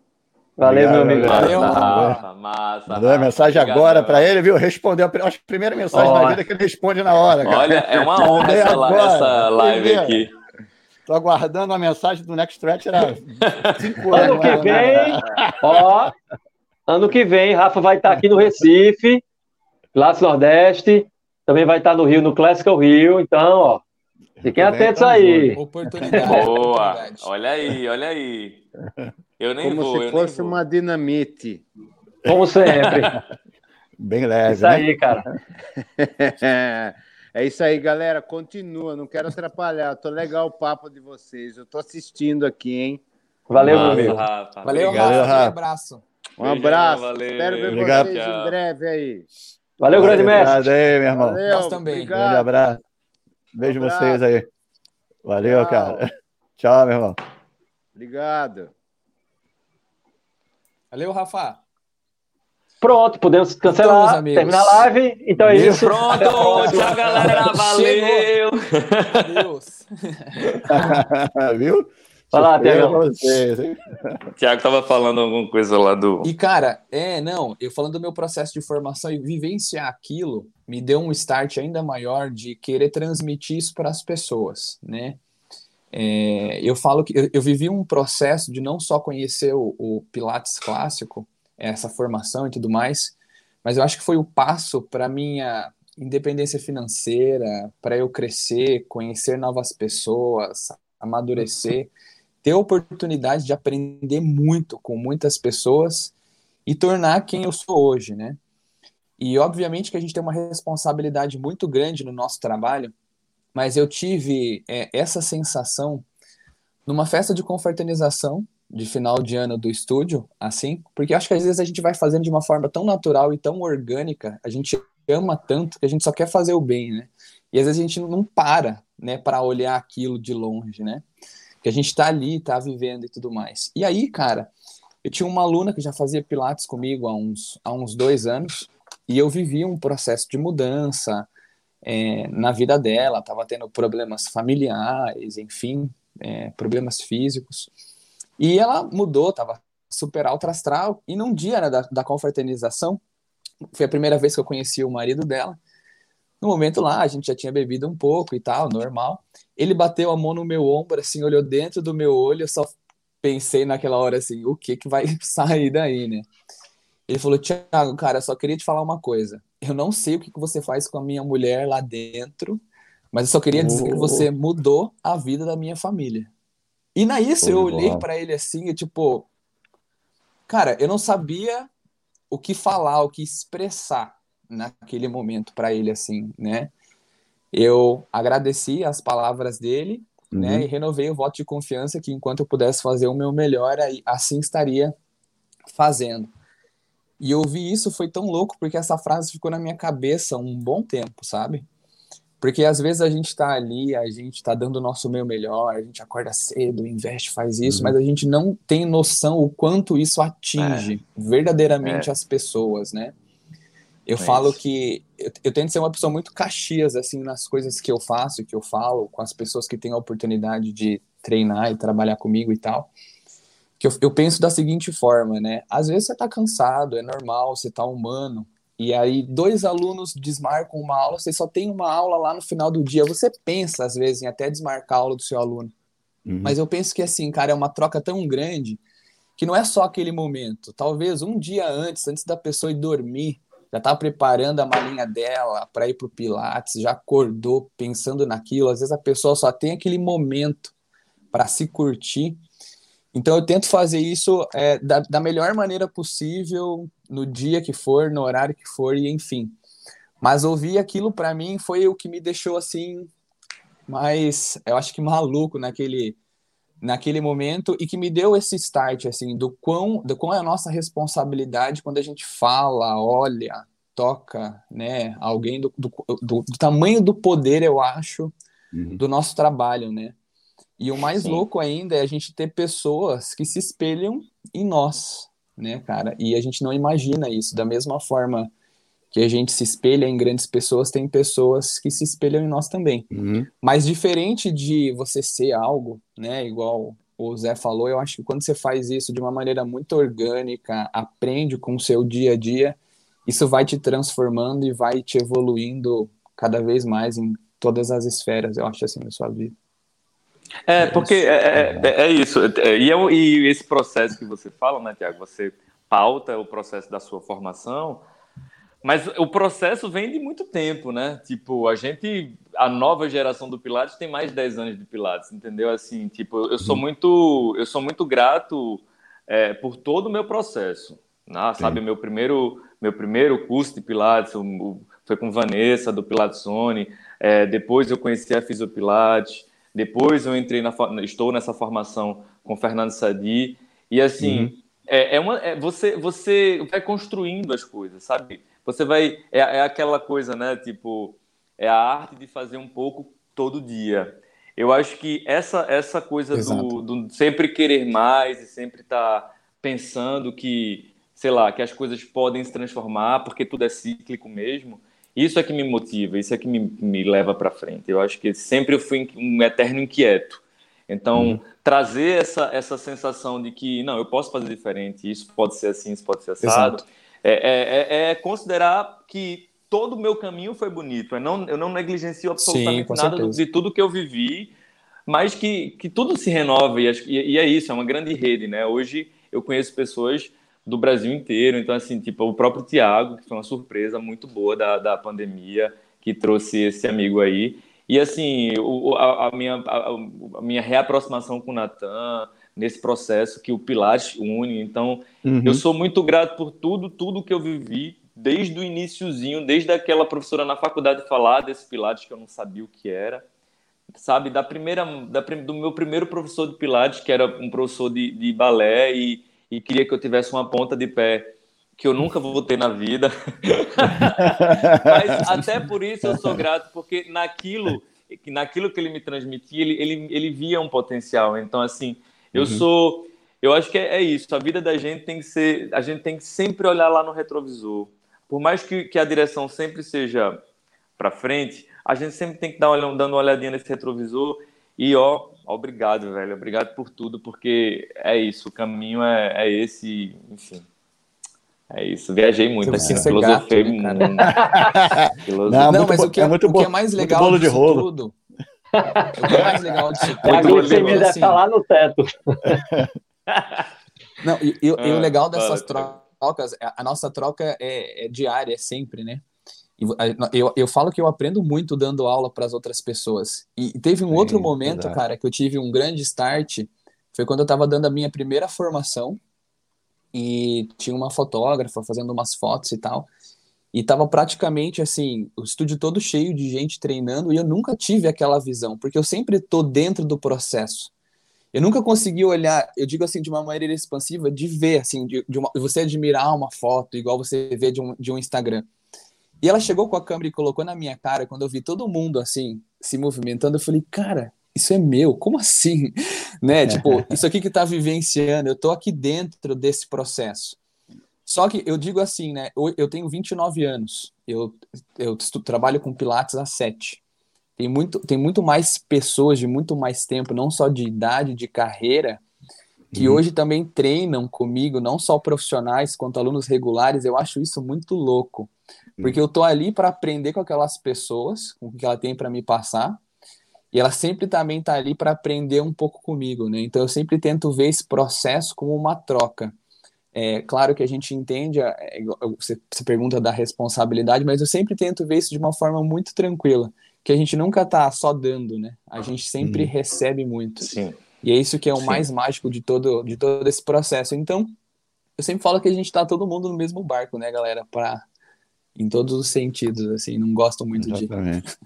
Valeu, meu amigo. Valeu, massa, massa. Mandou a mensagem Obrigado, agora para ele, viu? Respondeu. Acho que a primeira mensagem na vida que ele responde na hora. Cara. Olha, é uma honra essa, essa live aqui. Tô aguardando a mensagem do Next Stretch era cinco anos. Ano que vem, ó, ano que vem, Rafa vai estar aqui no Recife, Classe Nordeste, também vai estar no Rio, no Classical Rio, então, ó, fiquem atentos aí. Oportunidade. Boa, olha aí, olha aí. Eu nem Como vou, se eu fosse uma dinamite. Como sempre. Bem leve, Isso né? aí, cara. É isso aí, galera. Continua, não quero atrapalhar. Tô legal o papo de vocês. Eu tô assistindo aqui, hein? Valeu, meu Massa, amigo. Rafa. Valeu, Obrigado, Rafa. Rafa. Um abraço. Um abraço. valeu. Espero ver Obrigado. vocês em breve aí. Valeu, grande mestre. Obrigado aí, meu irmão. Valeu, Nós também. Grande Obrigado. abraço. Beijo Abraço. vocês aí. Valeu, Tchau. cara. Tchau, meu irmão. Obrigado. Valeu, Rafa. Pronto, podemos Então, cancelar, amigos. terminar a live. Então é isso. Pronto, tchau, galera. Valeu. Adeus. Viu? Vai lá, hein? Tiago tava falando alguma coisa lá do. E, cara, é, não, eu falando do meu processo de formação e vivenciar aquilo, me deu um start ainda maior de querer transmitir isso para as pessoas, né? É, eu falo que eu, eu vivi um processo de não só conhecer o, o Pilates clássico, essa formação e tudo mais, mas eu acho que foi o passo para minha independência financeira, para eu crescer, conhecer novas pessoas, amadurecer, ter a oportunidade de aprender muito com muitas pessoas e tornar quem eu sou hoje, né? E obviamente que a gente tem uma responsabilidade muito grande no nosso trabalho, mas eu tive é, essa sensação numa festa de confraternização de final de ano do estúdio, assim, porque acho que às vezes a gente vai fazendo de uma forma tão natural e tão orgânica, a gente ama tanto que a gente só quer fazer o bem, né? E às vezes a gente não para, né, para olhar aquilo de longe, né? Que a gente tá ali, tá vivendo e tudo mais. E aí, cara, eu tinha uma aluna que já fazia pilates comigo há uns, há uns dois anos, e eu vivia um processo de mudança é, na vida dela, estava tendo problemas familiares, enfim, é, problemas físicos. E ela mudou, estava super alto astral, e num dia né, da, da confraternização, foi a primeira vez que eu conheci o marido dela, no momento lá, a gente já tinha bebido um pouco e tal, normal. Ele bateu a mão no meu ombro, assim, olhou dentro do meu olho, eu só pensei naquela hora assim, o que que vai sair daí, né? Ele falou, Thiago, cara, só queria te falar uma coisa. Eu não sei o que, que você faz com a minha mulher lá dentro, mas eu só queria dizer que você mudou a vida da minha família. E na isso eu olhei para ele assim, e tipo, cara, eu não sabia o que falar, o que expressar naquele momento para ele assim, né? Eu agradeci as palavras dele, uhum. né, e renovei o voto de confiança que enquanto eu pudesse fazer o meu melhor, assim estaria fazendo. E ouvir isso foi tão louco porque essa frase ficou na minha cabeça um bom tempo, sabe? Porque às vezes a gente está ali, a gente está dando o nosso meio melhor, a gente acorda cedo, investe, faz isso, uhum. mas a gente não tem noção o quanto isso atinge é. verdadeiramente é. as pessoas, né? Eu é falo isso. que eu, eu, tento ser uma pessoa muito caxias assim nas coisas que eu faço e que eu falo com as pessoas que têm a oportunidade de treinar e trabalhar comigo e tal. Que eu, eu penso da seguinte forma, né? Às vezes você tá cansado, é normal, você tá humano, e aí dois alunos desmarcam uma aula, você só tem uma aula lá no final do dia. Você pensa às vezes em até desmarcar a aula do seu aluno. Uhum. Mas eu penso que assim, cara, é uma troca tão grande que não é só aquele momento. Talvez um dia antes, antes da pessoa ir dormir, já tá preparando a malinha dela para ir pro Pilates, já acordou pensando naquilo. Às vezes a pessoa só tem aquele momento para se curtir. Então eu tento fazer isso é, da, da melhor maneira possível, no dia que for, no horário que for, e enfim. Mas ouvir aquilo para mim foi o que me deixou assim mais, eu acho que maluco naquele naquele momento e que me deu esse start assim do quão do quão é a nossa responsabilidade quando a gente fala, olha, toca, né, alguém do, do, do, do tamanho do poder, eu acho, uhum. do nosso trabalho, né? E o mais Sim. louco ainda é a gente ter pessoas que se espelham em nós, né, cara? E a gente não imagina isso. Da mesma forma que a gente se espelha em grandes pessoas, tem pessoas que se espelham em nós também. Uhum. Mas diferente de você ser algo, né, igual o Zé falou, eu acho que quando você faz isso de uma maneira muito orgânica, aprende com o seu dia a dia, isso vai te transformando e vai te evoluindo cada vez mais em todas as esferas, eu acho assim, na sua vida. É, porque é, é, é isso. E, é, e esse processo que você fala, né, Tiago? Você pauta o processo da sua formação, mas o processo vem de muito tempo, né? Tipo, a gente, a nova geração do Pilates tem mais de 10 anos de Pilates, entendeu? Assim, tipo, eu sou muito, eu sou muito grato é, por todo o meu processo. Né? Sabe, meu primeiro, meu primeiro curso de Pilates o, foi com Vanessa, do Pilates Sony. É, depois eu conheci a Fisiopilates. Depois eu entrei na, estou nessa formação com Fernando Sadi. E assim, uhum. é, é, uma, é, você, você vai construindo as coisas, sabe? Você vai. É, é aquela coisa, né? Tipo, é a arte de fazer um pouco todo dia. Eu acho que essa, essa coisa do, do, sempre querer mais e sempre estar tá pensando que, sei lá, que as coisas podem se transformar porque tudo é cíclico mesmo, isso é que me motiva, isso é que me, me leva para frente. Eu acho que sempre eu fui um eterno inquieto. Então, uhum. trazer essa, essa sensação de que, não, eu posso fazer diferente, isso pode ser assim, isso pode ser assado, é, é, é, é considerar que todo o meu caminho foi bonito. Eu não, eu não negligencio absolutamente Sim, nada de tudo que eu vivi, mas que, que tudo se renova. E, e, é isso, é uma grande rede, né? Hoje eu conheço pessoas do Brasil inteiro. Então, assim, tipo, o próprio Tiago, que foi uma surpresa muito boa da, da pandemia, que trouxe esse amigo aí. E, assim, o, a, a, minha, a, a, minha reaproximação com o Natan, nesse processo que o Pilates une. Então, uhum. eu sou muito grato por tudo, tudo que eu vivi, desde o iníciozinho, desde aquela professora na faculdade falar desse Pilates que eu não sabia o que era, sabe, da primeira, da, do meu primeiro professor de Pilates, que era um professor de, de balé e, e queria que eu tivesse uma ponta de pé que eu nunca vou ter na vida. Mas até por isso eu sou grato, porque naquilo, naquilo que ele me transmitia, ele, ele, ele via um potencial. Então, assim, eu uhum. sou... Eu acho que é, é, isso. A vida da gente tem que ser... A gente tem que sempre olhar lá no retrovisor por mais que, que a direção sempre seja para frente, a gente sempre tem que dar uma, dando uma olhadinha nesse retrovisor e ó, obrigado, velho, obrigado por tudo, porque é isso, o caminho é, é esse, enfim. É isso, viajei muito aqui, filosofei muito. Não, não mas o que é, muito o que é mais legal bolo de rolo. tudo. o que é mais legal disso tudo. É a glicemia deve estar lá no teto. Não, e, e, ah, e o legal dessas trocas trocas, a nossa troca é, é diária, é sempre, né? Eu, eu falo que eu aprendo muito dando aula para as outras pessoas. E teve um Sim, outro momento, verdade. cara, que eu tive um grande start. Foi quando eu estava dando a minha primeira formação e tinha uma fotógrafa fazendo umas fotos e tal. E tava praticamente assim, o estúdio todo cheio de gente treinando e eu nunca tive aquela visão, porque eu sempre tô dentro do processo. Eu nunca consegui olhar, eu digo assim, de uma maneira expansiva, de ver, assim, de, de uma, você admirar uma foto, igual você vê de um, de um Instagram. E ela chegou com a câmera e colocou na minha cara, quando eu vi todo mundo, assim, se movimentando, eu falei, cara, isso é meu, como assim? né? Tipo, isso aqui que tá vivenciando, eu tô aqui dentro desse processo. Só que eu digo assim, né? Eu, eu tenho 29 anos, eu, eu trabalho com Pilates há 7 tem muito, tem muito mais pessoas de muito mais tempo, não só de idade, de carreira, que uhum. hoje também treinam comigo, não só profissionais quanto alunos regulares. Eu acho isso muito louco, porque eu tô ali para aprender com aquelas pessoas, com o que ela tem para me passar, e ela sempre também tá ali para aprender um pouco comigo, né? Então eu sempre tento ver esse processo como uma troca. É claro que a gente entende, é, você, você pergunta da responsabilidade, mas eu sempre tento ver isso de uma forma muito tranquila que a gente nunca tá só dando, né? A gente sempre uhum. recebe muito. Sim. E é isso que é o Sim. mais mágico de todo, de todo esse processo. Então, eu sempre falo que a gente tá todo mundo no mesmo barco, né, galera? Pra, em todos os sentidos, assim, não gosto muito Exatamente. de.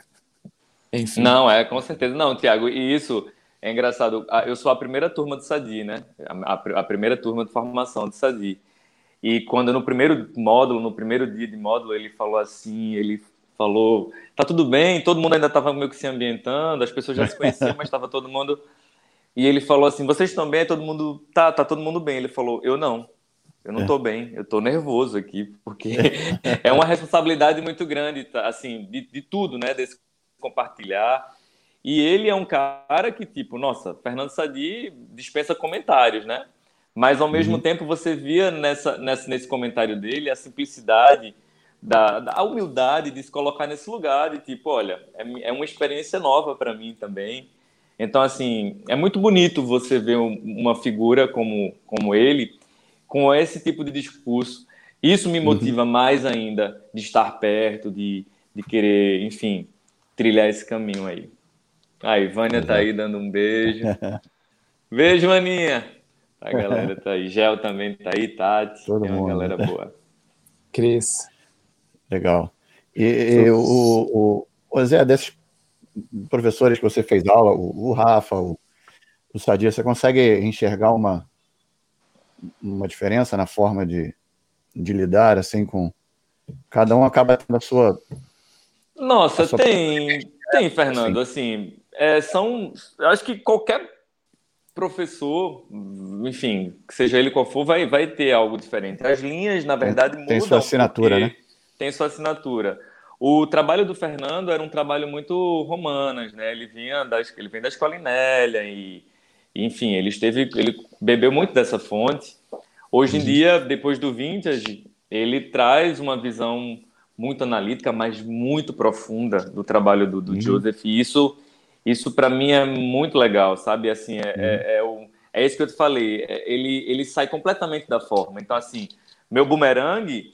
Enfim. Não, é, com certeza. Não, Tiago, e isso é engraçado. Eu sou a primeira turma do SADI, né? A, a, a primeira turma de formação do SADI. E quando no primeiro módulo, no primeiro dia de módulo, ele falou assim, ele falou, tá tudo bem, todo mundo ainda estava meio que se ambientando, as pessoas já se conheciam, mas estava todo mundo. E ele falou assim: vocês estão bem? Todo mundo. Tá, tá todo mundo bem. Ele falou: eu não. Eu não estou bem, eu estou nervoso aqui, porque é uma responsabilidade muito grande, tá, assim, de, de tudo, né? Desse compartilhar. E ele é um cara que, tipo, nossa, Fernando Sadi dispensa comentários, né? Mas ao mesmo uhum. tempo você via nessa, nessa, nesse comentário dele a simplicidade da, da humildade de se colocar nesse lugar de tipo, olha, é, é uma experiência nova para mim também. Então, assim, é muito bonito você ver uma figura como, como ele com esse tipo de discurso. Isso me motiva uhum. mais ainda de estar perto, de, de querer, enfim, trilhar esse caminho aí. Aí, Vânia tá aí dando um beijo. Beijo, Aninha. A galera tá aí. Gel também tá aí, Tati. Todo Tem mundo. galera boa. Cris. Legal. E, e o, o, o Zé, desses professores que você fez aula, o, o Rafa, o, o Sadia, você consegue enxergar uma, uma diferença na forma de, de lidar assim com. Cada um acaba tendo a sua. Nossa, a sua... tem, tem, Fernando. Assim, é, são. Eu acho que qualquer professor, enfim, seja ele qual for, vai, vai ter algo diferente. As linhas, na verdade, tem, mudam. Tem sua assinatura, né? Tem sua assinatura. O trabalho do Fernando era um trabalho muito romanas, né? Ele vinha das, ele vem da escola Inélia e, enfim, ele esteve, ele bebeu muito dessa fonte. Hoje em uhum. dia, depois do vintage, ele traz uma visão muito analítica, mas muito profunda do trabalho do, do uhum. Joseph. E isso isso para mim é muito legal, sabe? Assim, é, é, uhum. é, o, é isso que eu te falei. É, ele, ele sai completamente da forma. Então, assim, meu bumerangue,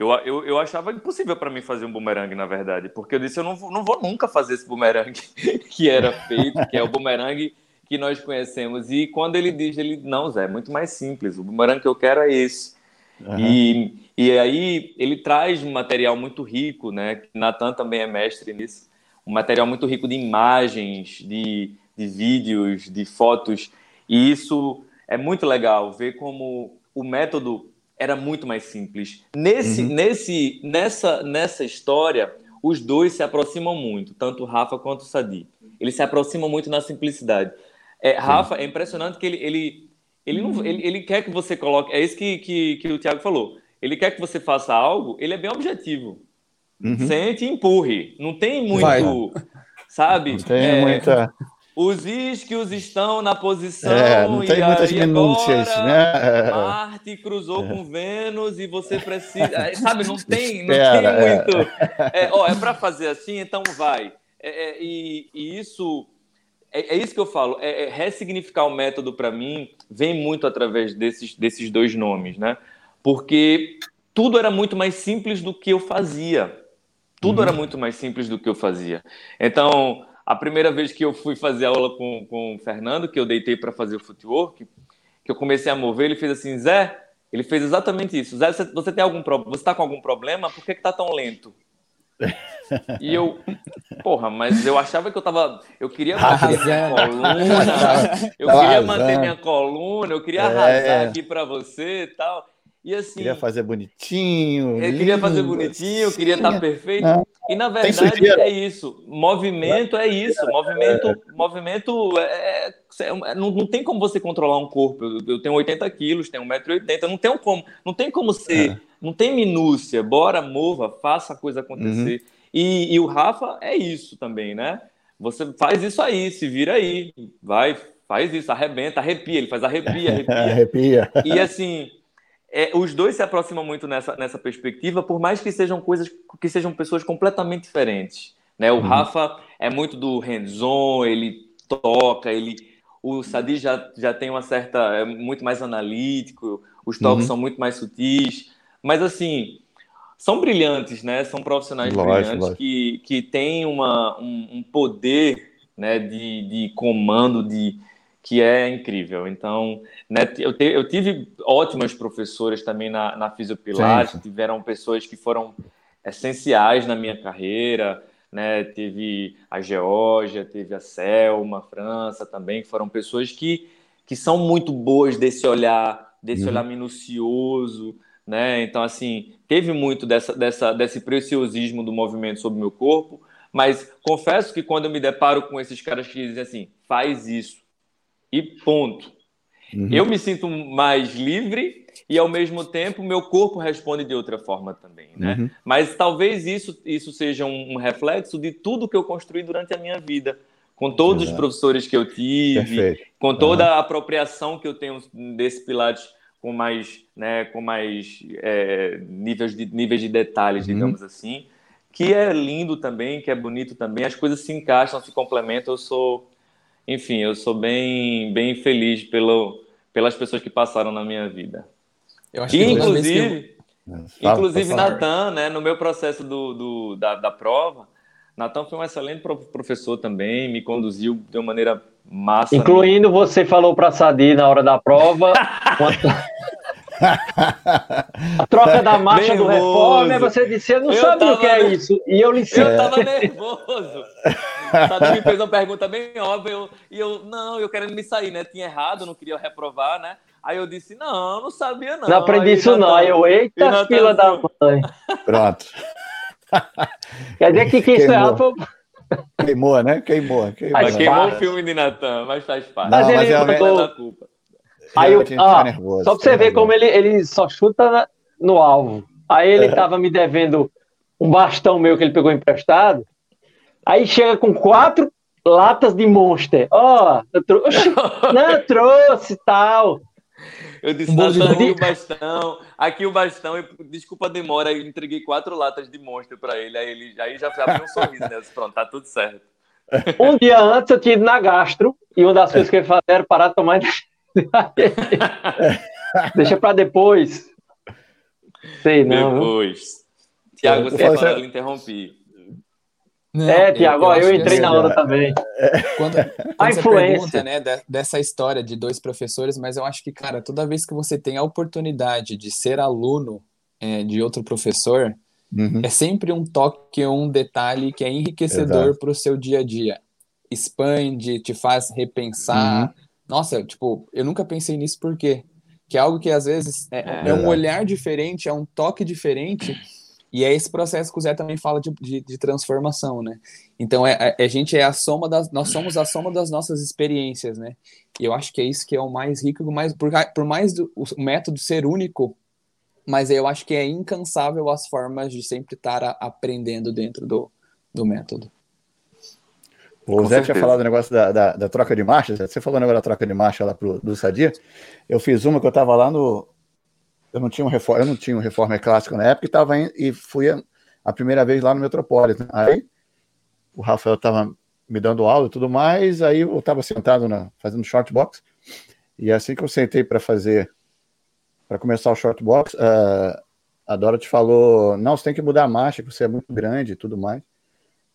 eu, eu, eu achava impossível para mim fazer um bumerangue, na verdade, porque eu disse, eu não vou, não vou nunca fazer esse bumerangue que era feito, que é o bumerangue que nós conhecemos. E quando ele diz, ele, não, Zé, é muito mais simples, o bumerangue que eu quero é esse. Uhum. E, e aí ele traz um material muito rico, né? Natan também é mestre nisso um material muito rico de imagens, de, de vídeos, de fotos, e isso é muito legal ver como o método era muito mais simples. Nesse, uhum. nesse, nessa, nessa história, os dois se aproximam muito, tanto o Rafa quanto o Sadi. Eles se aproximam muito na simplicidade. É, Rafa, é impressionante que ele, ele, ele, não, ele, ele quer que você coloque. É isso que, que, que o Tiago falou. Ele quer que você faça algo, ele é bem objetivo. Uhum. Sente e empurre. Não tem muito, Vai. sabe? Não tem é, muita. Os isquios estão na posição. É, não tem muitas minúcias, né? É. Marte cruzou é. com Vênus e você precisa. É, sabe, não tem, não tem muito. É, ó, é para fazer assim, então vai. É, e, e, isso. É, isso que eu falo. É, ressignificar o método para mim vem muito através desses, desses dois nomes, né? Porque tudo era muito mais simples do que eu fazia. Tudo uhum. era muito mais simples do que eu fazia. Então, a primeira vez que eu fui fazer aula com, com o Fernando, que eu deitei para fazer o footwork, que eu comecei a mover, ele fez assim, Zé, ele fez exatamente isso. Zé, você, você tem algum problema? Você está com algum problema? Por que está tão lento? E eu, porra, mas eu achava que eu tava. Eu queria manter minha coluna, eu queria manter minha coluna, eu queria arrasar é. aqui para você e tal. E assim. Queria fazer bonitinho. Eu queria fazer bonitinho, eu queria estar perfeito. E na verdade é isso. Movimento é isso. Movimento, é. movimento é, é, é, não, não tem como você controlar um corpo. Eu, eu tenho 80 quilos, tenho 1,80m, não tem como, não tem como ser, é. não tem minúcia. Bora, mova, faça a coisa acontecer. Uhum. E, e o Rafa é isso também, né? Você faz isso aí, se vira aí, vai, faz isso, arrebenta, arrepia, ele faz arrepia, arrepia. arrepia. E assim, é, os dois se aproximam muito nessa, nessa perspectiva, por mais que sejam coisas que sejam pessoas completamente diferentes. Né? O uhum. Rafa é muito do hands-on, ele toca, ele. O Sadi já, já tem uma certa. é muito mais analítico, os toques uhum. são muito mais sutis. Mas assim, são brilhantes, né? São profissionais lógico, brilhantes lógico. Que, que têm uma, um, um poder né, de, de comando, de, que é incrível. Então, né, eu, te, eu, tive ótimas professoras também na, na Fisiopilates, tiveram pessoas que foram essenciais na minha carreira, né? Teve a Geórgia, teve a Selma, a França também, que foram pessoas que, que são muito boas desse olhar, desse uhum. olhar minucioso, né? Então, assim, teve muito dessa, dessa, desse preciosismo do movimento sobre o meu corpo, mas confesso que quando eu me deparo com esses caras que dizem assim, faz isso, e ponto. Uhum. Eu me sinto mais livre e, ao mesmo tempo, meu corpo responde de outra forma também, né? Uhum. Mas talvez isso, isso seja um, um, reflexo de tudo que eu construí durante a minha vida, com todos Exato. os professores que eu tive, Perfeito. com toda uhum. a apropriação que eu tenho desse Pilates com mais, né, com mais é, níveis, de, níveis de detalhes, uhum. digamos assim, que é lindo também, que é bonito também, as coisas se encaixam, se complementam, eu sou enfim, eu sou bem, bem feliz pelo, pelas pessoas que passaram na minha vida. Eu acho e, que inclusive, eu... inclusive Natan, né, no meu processo do, do da, da prova, Natan foi um excelente professor também, me conduziu de uma maneira massa. Incluindo né? você falou para Sadi na hora da prova. a troca da marcha nervoso. do reforma, você disse, eu não eu sabia o que é isso. E eu lhe Eu tava nervoso. Sadi me fez uma pergunta bem óbvia, eu, e eu, não, eu querendo me sair, né? Tinha errado, não queria reprovar, né? Aí eu disse, não, não sabia não. Não aprendi isso não. Aí eu, eita, fila da mãe. Pronto. Quer dizer que quem isso foi... Queimou, né? Queimou. Queimou, mas queimou o filme de Natan, mas faz parte. Mas, ele é mandou... culpa. Aí eu, ah, nervoso, só pra você ver como ele, ele só chuta no alvo. Aí ele é. tava me devendo um bastão meu que ele pegou emprestado. Aí chega com quatro latas de Monster. Ó, oh, eu trouxe. Não, eu trouxe tal. Eu disse, um aqui o bastão, aqui o bastão, desculpa a demora, aí entreguei quatro latas de monstro para ele, aí ele aí já abriu um sorriso, né? Disse, Pronto, tá tudo certo. Um dia antes eu tinha ido na gastro, e uma das coisas que ele fazia era parar de tomar. Deixa para depois. Sei não. Depois. Tiago, você falar, eu interrompi. Não, é, Tiago, eu, eu, eu entrei assim, na onda também. Quando, quando a influência. pergunta, né, dessa história de dois professores, mas eu acho que, cara, toda vez que você tem a oportunidade de ser aluno é, de outro professor, uhum. é sempre um toque, um detalhe que é enriquecedor para o seu dia a dia. Expande, te faz repensar. Uhum. Nossa, tipo, eu nunca pensei nisso por quê? Que é algo que às vezes é, é, um olhar diferente, é um toque diferente e é esse processo que o Zé também fala de, de, de transformação, né? Então, é, a, é, a, gente é a soma das... Nós somos a soma das nossas experiências, né? E eu acho que é isso que é o mais rico, mais, por, por mais do, o método ser único, mas eu acho que é incansável as formas de sempre estar a, aprendendo dentro do, do método. O Com Zé certeza. tinha falado o negócio da, da, da, troca de marcha. Você falou o negócio da troca de marcha lá pro, do Sadia. Eu fiz uma que eu estava lá no, eu não tinha um reforma, eu não tinha um reforma clássico na época e tava em, e fui a, a, primeira vez lá no Metropolitan. Aí o Rafael estava me dando aula e tudo mais, aí eu estava sentado na, fazendo short box e assim que eu sentei para fazer para começar o short box, uh, a Dorothy falou: "Não, você tem que mudar a marcha, que você é muito grande e tudo mais".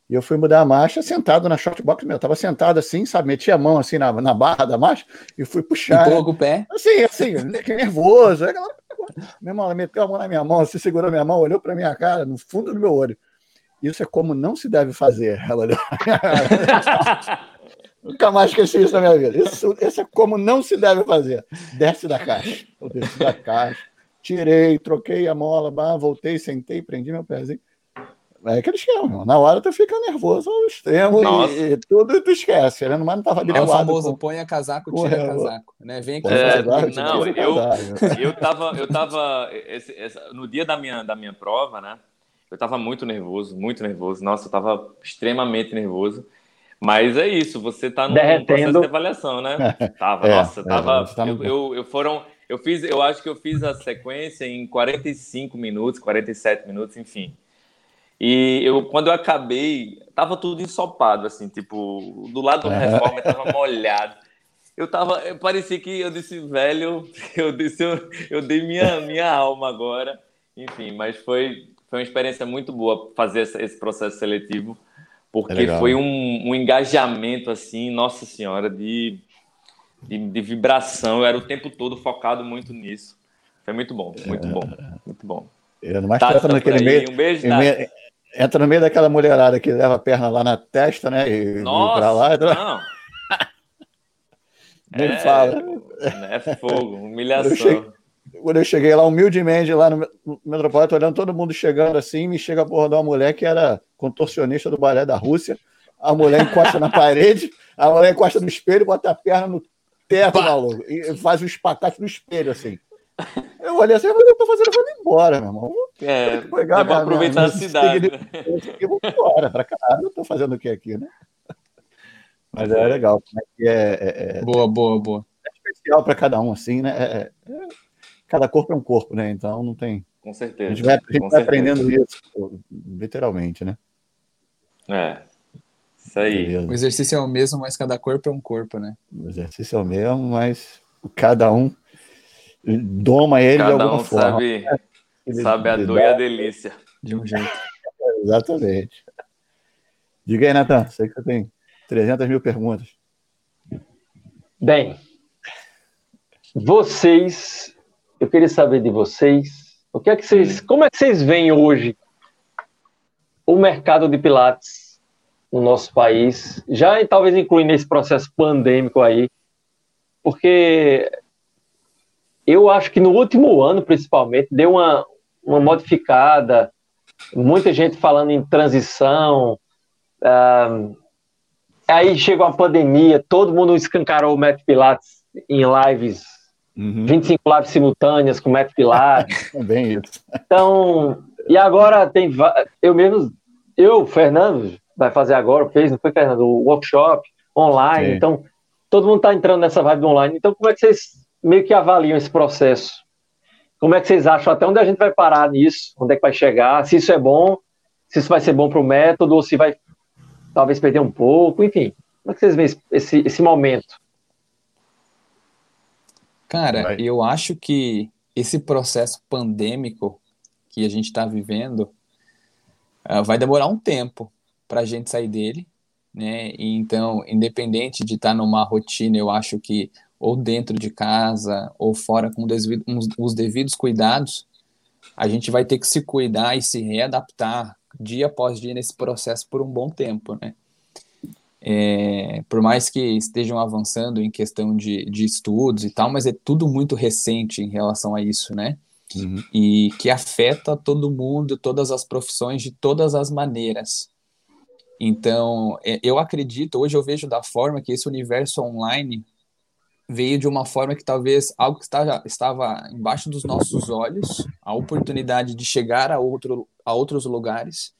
E eu fui mudar a marcha sentado na short box meu. Eu tava sentado assim, sabe? Meti a mão assim na, na barra da marcha e fui puxar. Empurra o pé? Assim, assim, nervoso. Meu irmão, ela meteu a mão na minha mão, se segurou minha mão, olhou para minha cara, no fundo do meu olho. Isso é como não se deve fazer. Ela olhou. Nunca mais esqueci isso na minha vida. Isso, isso é como não se deve fazer. Desce da caixa. Eu desci da caixa, tirei, troquei a mola, voltei, sentei, prendi meu pezinho. É aquele esquema, na hora tu fica nervoso ao extremo e, e, tudo tu esquece? Mas não tava habituado. É o famoso com... põe a casaco, tira a casaco, né? Vem aqui. É, casaco, não, eu, eu tava, eu tava esse, esse, no dia da minha, da minha prova, né? Eu tava muito nervoso, muito nervoso. Nossa, eu tava extremamente nervoso. Mas é isso, você tá no processo de avaliação, né? Tava, é, nossa, é, tava. Tá eu, eu, eu, foram, eu fiz, eu acho que eu fiz a sequência em 45 minutos, 47 minutos, enfim. E eu, quando eu acabei, tava tudo ensopado, assim, tipo, do lado do reforma tava molhado. Eu tava, eu parecia que eu disse, velho, eu disse, eu, eu dei minha, minha alma agora. Enfim, mas foi, foi uma experiência muito boa fazer esse processo seletivo, porque é foi um, um engajamento, assim, nossa senhora, de, de, de, vibração. Eu era o tempo todo focado muito nisso. Foi muito bom, muito bom, muito bom. Era mais tá, naquele meio. Um beijo, meio, entra no meio daquela mulherada que leva a perna lá na testa, né? E, Nossa, pra lá. Não. Nem é, fala. É fogo, humilhação. Quando eu, cheguei, quando eu cheguei lá, humildemente, lá no, no Metropolitano, olhando todo mundo chegando assim, me chega a porra de uma mulher que era contorcionista do balé da Rússia. A mulher encosta na parede, a mulher encosta no espelho, bota a perna no teto, maluco, e faz um espacate no espelho, assim. Eu olhei assim, eu tô fazendo, eu vou embora, meu irmão. É, pegar, é aproveitar minha, a cidade. Eu vou embora, pra caralho, eu tô fazendo o que aqui, né? Mas é legal. É, é, é, boa, boa, boa. É especial para cada um, assim, né? É, é, cada corpo é um corpo, né? Então não tem. Com certeza. A gente vai, a gente vai aprendendo isso, literalmente, né? É. Isso aí. Beleza. O exercício é o mesmo, mas cada corpo é um corpo, né? O exercício é o mesmo, mas cada um doma ele Cada de alguma um forma. Sabe, sabe a dor e a delícia. De um jeito. Exatamente. Diga aí, Natan, sei que você tem 300 mil perguntas. Bem, vocês, eu queria saber de vocês, o que é que vocês, como é que vocês veem hoje o mercado de pilates no nosso país, já talvez incluindo esse processo pandêmico aí, porque eu acho que no último ano, principalmente, deu uma, uma modificada, muita gente falando em transição, uh, aí chegou a pandemia, todo mundo escancarou o Met Pilates em lives, uhum. 25 lives simultâneas com o Met Pilates. É bem isso. Então, e agora tem, eu mesmo, eu, Fernando, vai fazer agora, fez, não foi, Fernando, o workshop online, Sim. então todo mundo está entrando nessa vibe online. Então, como é que vocês meio que avaliam esse processo? Como é que vocês acham até onde a gente vai parar nisso? Onde é que vai chegar? Se isso é bom, se isso vai ser bom para o método, ou se vai talvez perder um pouco, enfim. Como é que vocês veem esse, esse momento? Cara, vai. eu acho que esse processo pandêmico que a gente está vivendo uh, vai demorar um tempo para a gente sair dele, né? E então, independente de estar tá numa rotina, eu acho que ou dentro de casa ou fora com os devidos cuidados, a gente vai ter que se cuidar e se readaptar dia após dia nesse processo por um bom tempo, né? É, por mais que estejam avançando em questão de, de estudos e tal, mas é tudo muito recente em relação a isso, né? Uhum. E que afeta todo mundo, todas as profissões, de todas as maneiras. Então, é, eu acredito, hoje eu vejo da forma que esse universo online veio de uma forma que talvez algo que estava, estava embaixo dos nossos olhos, a oportunidade de chegar a, outro, a outros lugares,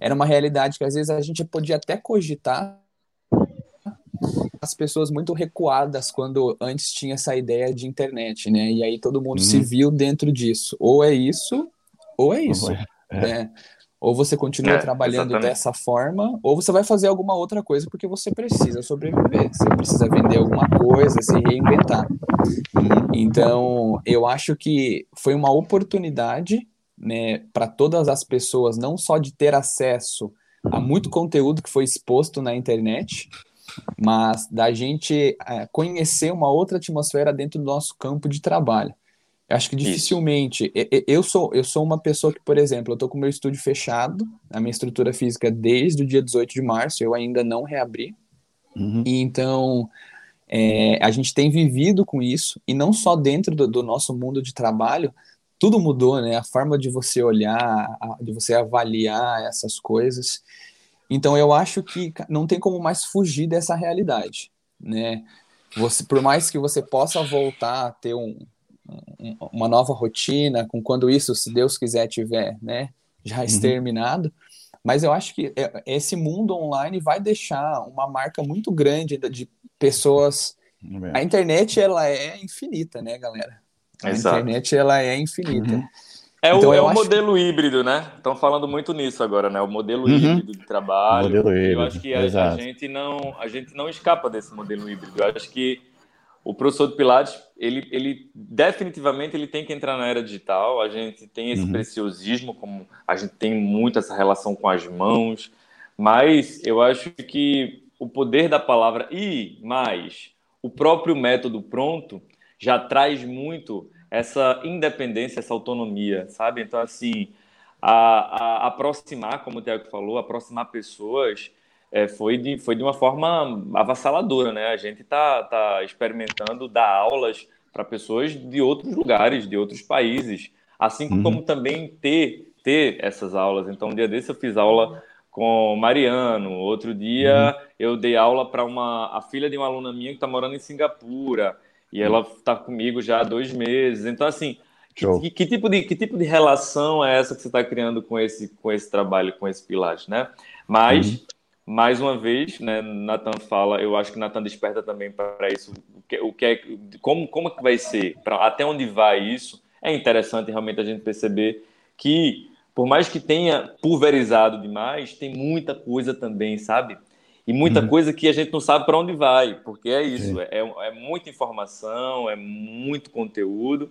era uma realidade que às vezes a gente podia até cogitar as pessoas muito recuadas quando antes tinha essa ideia de internet, né? E aí todo mundo uhum. se viu dentro disso. Ou é isso, ou é isso. É. Né? Ou você continua é, trabalhando exatamente. dessa forma, ou você vai fazer alguma outra coisa porque você precisa sobreviver, você precisa vender alguma coisa, se reinventar. Então, eu acho que foi uma oportunidade, né, para todas as pessoas, não só de ter acesso a muito conteúdo que foi exposto na internet, mas da gente é, conhecer uma outra atmosfera dentro do nosso campo de trabalho. Acho que dificilmente. Eu sou, eu sou uma pessoa que, por exemplo, eu estou com o meu estúdio fechado, a minha estrutura física desde o dia 18 de março, eu ainda não reabri. Uhum. E então, é, a gente tem vivido com isso, e não só dentro do, do, nosso mundo de trabalho, tudo mudou, né? A forma de você olhar, de você avaliar essas coisas. Então, eu acho que não tem como mais fugir dessa realidade, né? Você, por mais que você possa voltar a ter um, uma nova rotina, com quando isso, se Deus quiser, tiver né, já uhum. exterminado. Uhum. Mas eu acho que é, esse mundo online vai deixar uma marca muito grande de pessoas. A internet ela é infinita, né, galera? A Exato. internet ela é infinita. Uhum. É então, o, é o modelo que... híbrido, né? Estão falando muito nisso agora, né? O modelo uhum. híbrido de trabalho. Modelo híbrido. Eu acho que a, a, gente não, a gente não escapa desse modelo híbrido. Eu acho que o professor de Pilates, ele, ele definitivamente ele tem que entrar na era digital. A gente tem esse uhum. preciosismo, como a gente tem muito essa relação com as mãos, mas eu acho que o poder da palavra e mais o próprio método pronto já traz muito essa independência, essa autonomia, sabe? Então, assim, a, a aproximar, como o Tiago falou, aproximar pessoas é, foi, de, foi de uma forma avassaladora, né? A gente está tá experimentando dar aulas para pessoas de outros lugares, de outros países, assim uhum. como também ter, ter essas aulas. Então, um dia desse eu fiz aula com Mariano, outro dia uhum. eu dei aula para uma a filha de uma aluna minha que está morando em Singapura e ela está comigo já há dois meses. Então, assim, que, que, tipo de, que tipo de relação é essa que você está criando com esse, com esse trabalho, com esse Pilates, né? Mas uhum mais uma vez, né, Nathan fala, eu acho que Nathan desperta também para isso, o que, o que é, como, como é que vai ser, pra, até onde vai isso, é interessante realmente a gente perceber que, por mais que tenha pulverizado demais, tem muita coisa também, sabe? E muita uhum. coisa que a gente não sabe para onde vai, porque é isso, é, é, muita informação, é muito conteúdo,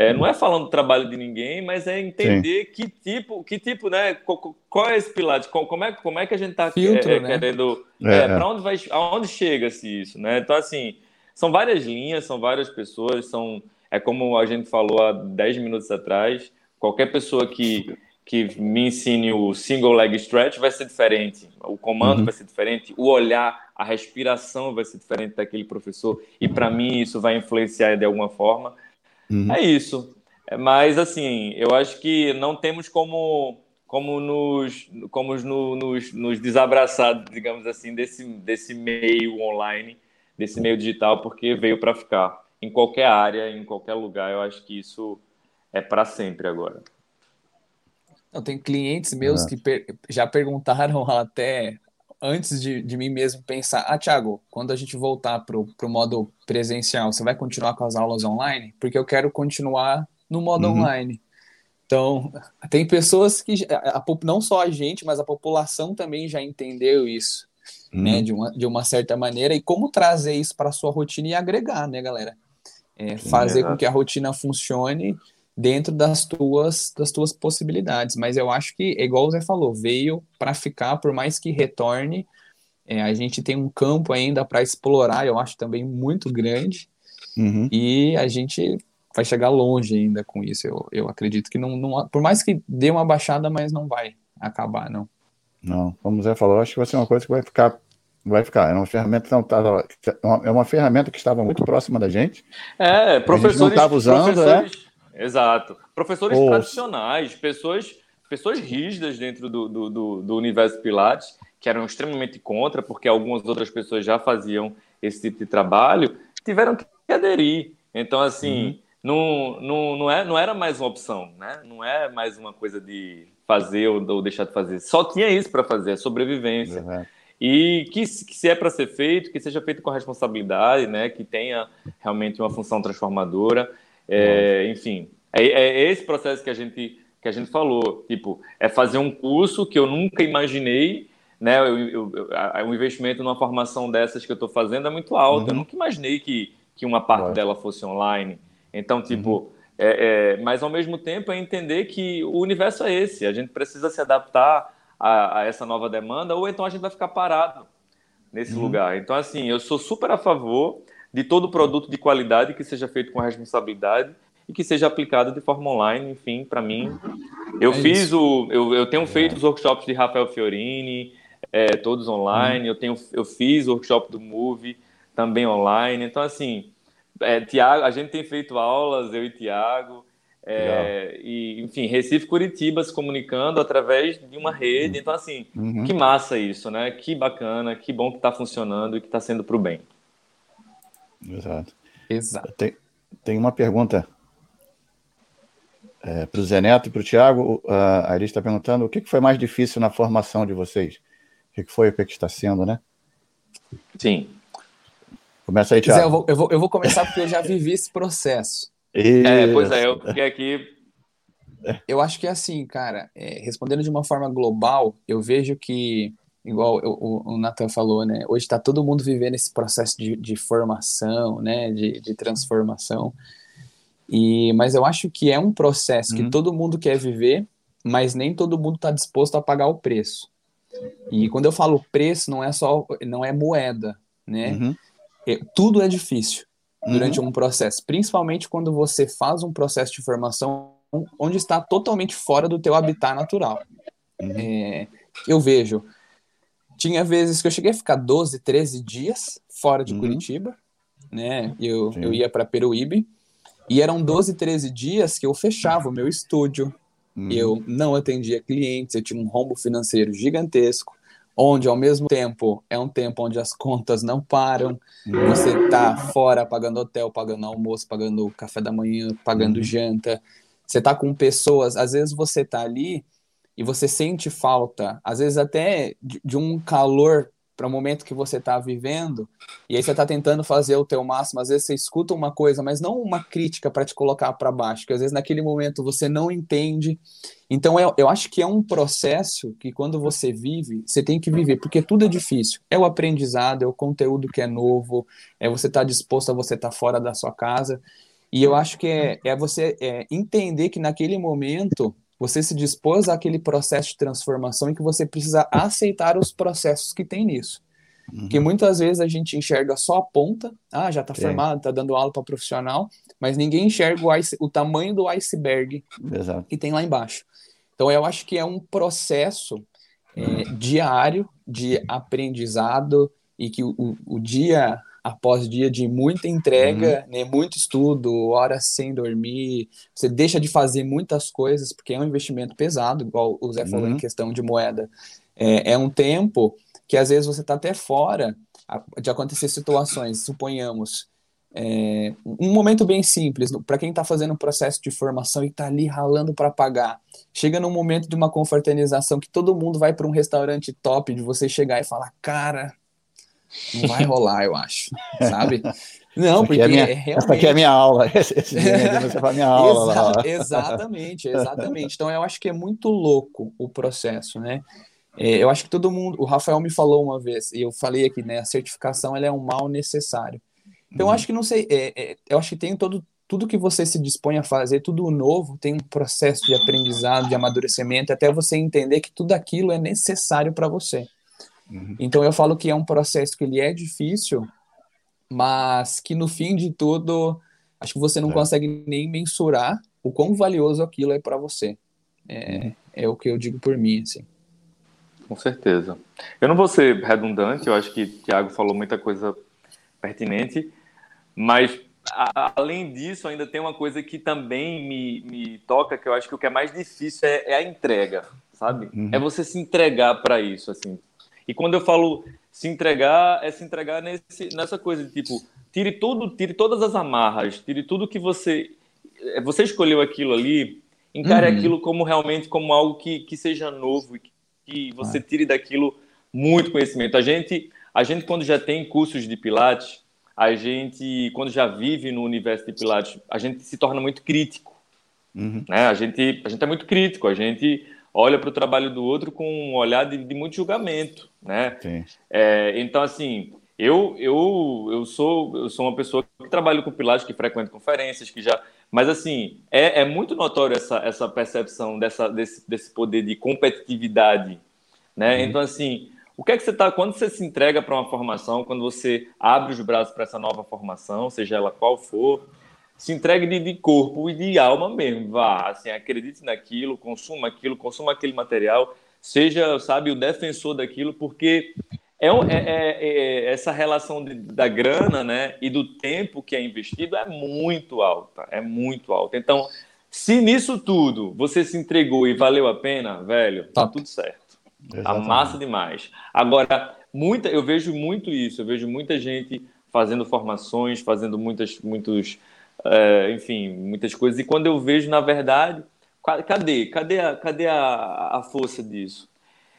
É, não é falando do trabalho de ninguém, mas é entender Sim. que tipo, que tipo, né? Qual, qual é esse pilar? Como é, como é que a gente está é, né? querendo? É, é. Para onde vai? Aonde chega-se isso, né? Então assim, são várias linhas, são várias pessoas, são é como a gente falou há 10 minutos atrás. Qualquer pessoa que que me ensine o single leg stretch vai ser diferente, o comando uhum. vai ser diferente, o olhar, a respiração vai ser diferente daquele professor e para mim isso vai influenciar de alguma forma. Uhum. É isso. É, mas, assim, eu acho que não temos como, como, nos, como no, nos, nos desabraçar, digamos assim, desse, desse meio online, desse meio digital, porque veio para ficar. Em qualquer área, em qualquer lugar, eu acho que isso é para sempre agora. Eu tenho clientes meus que per já perguntaram até antes de, de mim mesmo pensar, ah, Thiago, quando a gente voltar para o modo presencial, você vai continuar com as aulas online? Porque eu quero continuar no modo uhum. online. Então, tem pessoas que, a, a, não só a gente, mas a população também já entendeu isso, uhum. né, de uma, de uma certa maneira, e como trazer isso para a sua rotina e agregar, né, galera? É, fazer é. com que a rotina funcione dentro das tuas, das tuas possibilidades. Mas eu acho que, igual o Zé falou, veio para ficar, por mais que retorne, é, a gente tem um campo ainda para explorar, eu acho também muito grande, uhum. e a gente vai chegar longe ainda com isso. Eu, eu acredito que não, não, por mais que dê uma baixada, mas não vai acabar, não. Não, como o Zé falou, acho que vai ser uma coisa que vai ficar vai ficar. É uma ferramenta não tava, é uma ferramenta que estava muito próxima da gente. É, professores não estava usando, é. Exato. Professores tradicionais, pessoas, pessoas rígidas dentro do, do, do, do universo Pilates, que eram extremamente contra, porque algumas outras pessoas já faziam esse tipo de trabalho, tiveram que aderir. Então, assim, uhum. não, não, não, é, não era mais uma opção, né? Não é mais uma coisa de fazer ou, ou deixar de fazer. Só tinha isso para fazer, sobrevivência. Uhum. E que, que, se é para ser feito, que seja feito com responsabilidade, né? Que tenha realmente uma função transformadora. É, enfim, é, é, esse processo que a gente que a gente falou, tipo, é fazer um curso que eu nunca imaginei, né? Eu, eu, eu, o investimento numa formação dessas que eu estou fazendo é muito alto. Uhum. Eu nunca imaginei que, que uma parte dela fosse online. Então, tipo, uhum. é, é, mas ao mesmo tempo é entender que o universo é esse. A gente precisa se adaptar a, a essa nova demanda, ou então a gente vai ficar parado nesse uhum. lugar. Então, assim, eu sou super a favor de todo produto de qualidade que seja feito com responsabilidade e que seja aplicado de forma online. Enfim, para mim, eu é fiz isso. o, eu, eu tenho feito os workshops de Rafael Fiorini, é, todos online. Eu tenho, eu fiz o workshop do Move também online. Então, assim, é, Tiago, a gente tem feito aulas, eu e Tiago. É, e, enfim, Recife Curitiba se comunicando através de uma rede. Então, assim, uhum. que massa isso, né? Que bacana, que bom que está funcionando e que está sendo para o bem. Exato. Exato. Tem, tem uma pergunta é, para o Zé Neto e para o Tiago. A Aris está perguntando o que, foi mais difícil na formação de vocês? O que, foi o que, está sendo, né? Sim. Começa aí, Tiago. Zé, eu vou, eu, vou, eu vou começar porque eu já vivi esse processo. Isso. É, pois é, eu fiquei aqui. Eu acho que é assim, cara, é, respondendo de uma forma global, eu vejo que igual o, o Nathan falou, né? Hoje está todo mundo vivendo esse processo de, de formação, né? De, de transformação. E, mas eu acho que é um processo uhum. que todo mundo quer viver, mas nem todo mundo está disposto a pagar o preço. E quando eu falo preço, não é só, não é moeda, né? Uhum. É, tudo é difícil durante uhum. um processo, principalmente quando você faz um processo de formação onde está totalmente fora do teu habitat natural. Uhum. É, eu vejo tinha vezes que eu cheguei a ficar 12, 13 dias fora de uhum. Curitiba, né? Eu, eu ia para Peruíbe, e eram 12, 13 dias que eu fechava o meu estúdio, uhum. eu não atendia clientes, eu tinha um rombo financeiro gigantesco, onde ao mesmo tempo é um tempo onde as contas não param, uhum. você tá fora pagando hotel, pagando almoço, pagando café da manhã, pagando uhum. janta, você tá com pessoas, às vezes você tá ali e você sente falta, às vezes até de, de um calor para o momento que você está vivendo, e aí você está tentando fazer o teu máximo, às vezes você escuta uma coisa, mas não uma crítica para te colocar para baixo, que às vezes naquele momento você não entende. Então eu, eu acho que é um processo que quando você vive, você tem que viver, porque tudo é difícil. É o aprendizado, é o conteúdo que é novo, é você estar tá disposto a você estar tá fora da sua casa. E eu acho que é, é você é, entender que naquele momento você se dispôs àquele processo de transformação e que você precisa aceitar os processos que tem nisso. Uhum. Porque muitas vezes a gente enxerga só a ponta, ah, já está formado, está dando aula para profissional, mas ninguém enxerga o, ice, o tamanho do iceberg Exato. que tem lá embaixo. Então eu acho que é um processo é, diário de aprendizado e que o, o dia após dia de muita entrega, uhum. né, muito estudo, horas sem dormir, você deixa de fazer muitas coisas, porque é um investimento pesado, igual o Zé falou uhum. em questão de moeda. É, é um tempo que às vezes você está até fora de acontecer situações, suponhamos, é, um momento bem simples, para quem está fazendo um processo de formação e está ali ralando para pagar, chega num momento de uma confraternização que todo mundo vai para um restaurante top, de você chegar e falar, cara, não vai rolar, eu acho, sabe? Não, porque é minha, é realmente... Essa aqui é a minha aula. Esse, esse você faz minha aula. Exa lá. Exatamente, exatamente. Então eu acho que é muito louco o processo, né? É, eu acho que todo mundo... O Rafael me falou uma vez, e eu falei aqui, né? A certificação ela é um mal necessário. Então uhum. eu acho que, não sei, é, é, eu acho que tem todo... Tudo que você se dispõe a fazer, tudo novo, tem um processo de aprendizado, de amadurecimento, até você entender que tudo aquilo é necessário para você. Uhum. Então eu falo que é um processo que ele é difícil, mas que no fim de tudo, acho que você não é. consegue nem mensurar o quão valioso aquilo é para você. É, uhum. é o que eu digo por mim, assim. Com certeza. Eu não vou ser redundante, eu acho que o Thiago falou muita coisa pertinente, mas a, além disso, ainda tem uma coisa que também me, me toca, que eu acho que o que é mais difícil é, é a entrega, sabe? Uhum. É você se entregar para isso, assim. E quando eu falo se entregar, é se entregar nesse, nessa coisa de tipo, tire tudo, tire todas as amarras, tire tudo que você é, você escolheu aquilo ali, encare uhum. aquilo como realmente como algo que, que seja novo e que, que você ah. tire daquilo muito conhecimento. A gente, a gente quando já tem cursos de pilates, a gente quando já vive no universo de pilates, a gente se torna muito crítico. Uhum. Né? A gente a gente é muito crítico, a gente olha para o trabalho do outro com um olhar de, de muito julgamento, né? É, então, assim, eu, eu, eu, sou, eu sou uma pessoa que trabalha com pilates, que frequenta conferências, que já... Mas, assim, é, é muito notório essa, essa percepção dessa, desse, desse poder de competitividade, né? Uhum. Então, assim, o que é que você está... Quando você se entrega para uma formação, quando você abre os braços para essa nova formação, seja ela qual for se entregue de, de, corpo e de alma mesmo. Vá, assim, acredite naquilo, consuma aquilo, consuma aquele material, seja, sabe, o defensor daquilo, porque é, é, é, é essa relação de, da grana, né, e do tempo que é investido é muito alta, é muito alta. Então, se nisso tudo você se entregou e valeu a pena, velho, tá tudo certo. Tá massa demais. Agora, muita, eu vejo muito isso, eu vejo muita gente fazendo formações, fazendo muitas, muitos é, enfim, muitas coisas. E quando eu vejo, na verdade, cadê? Cadê a, cadê a, a força disso?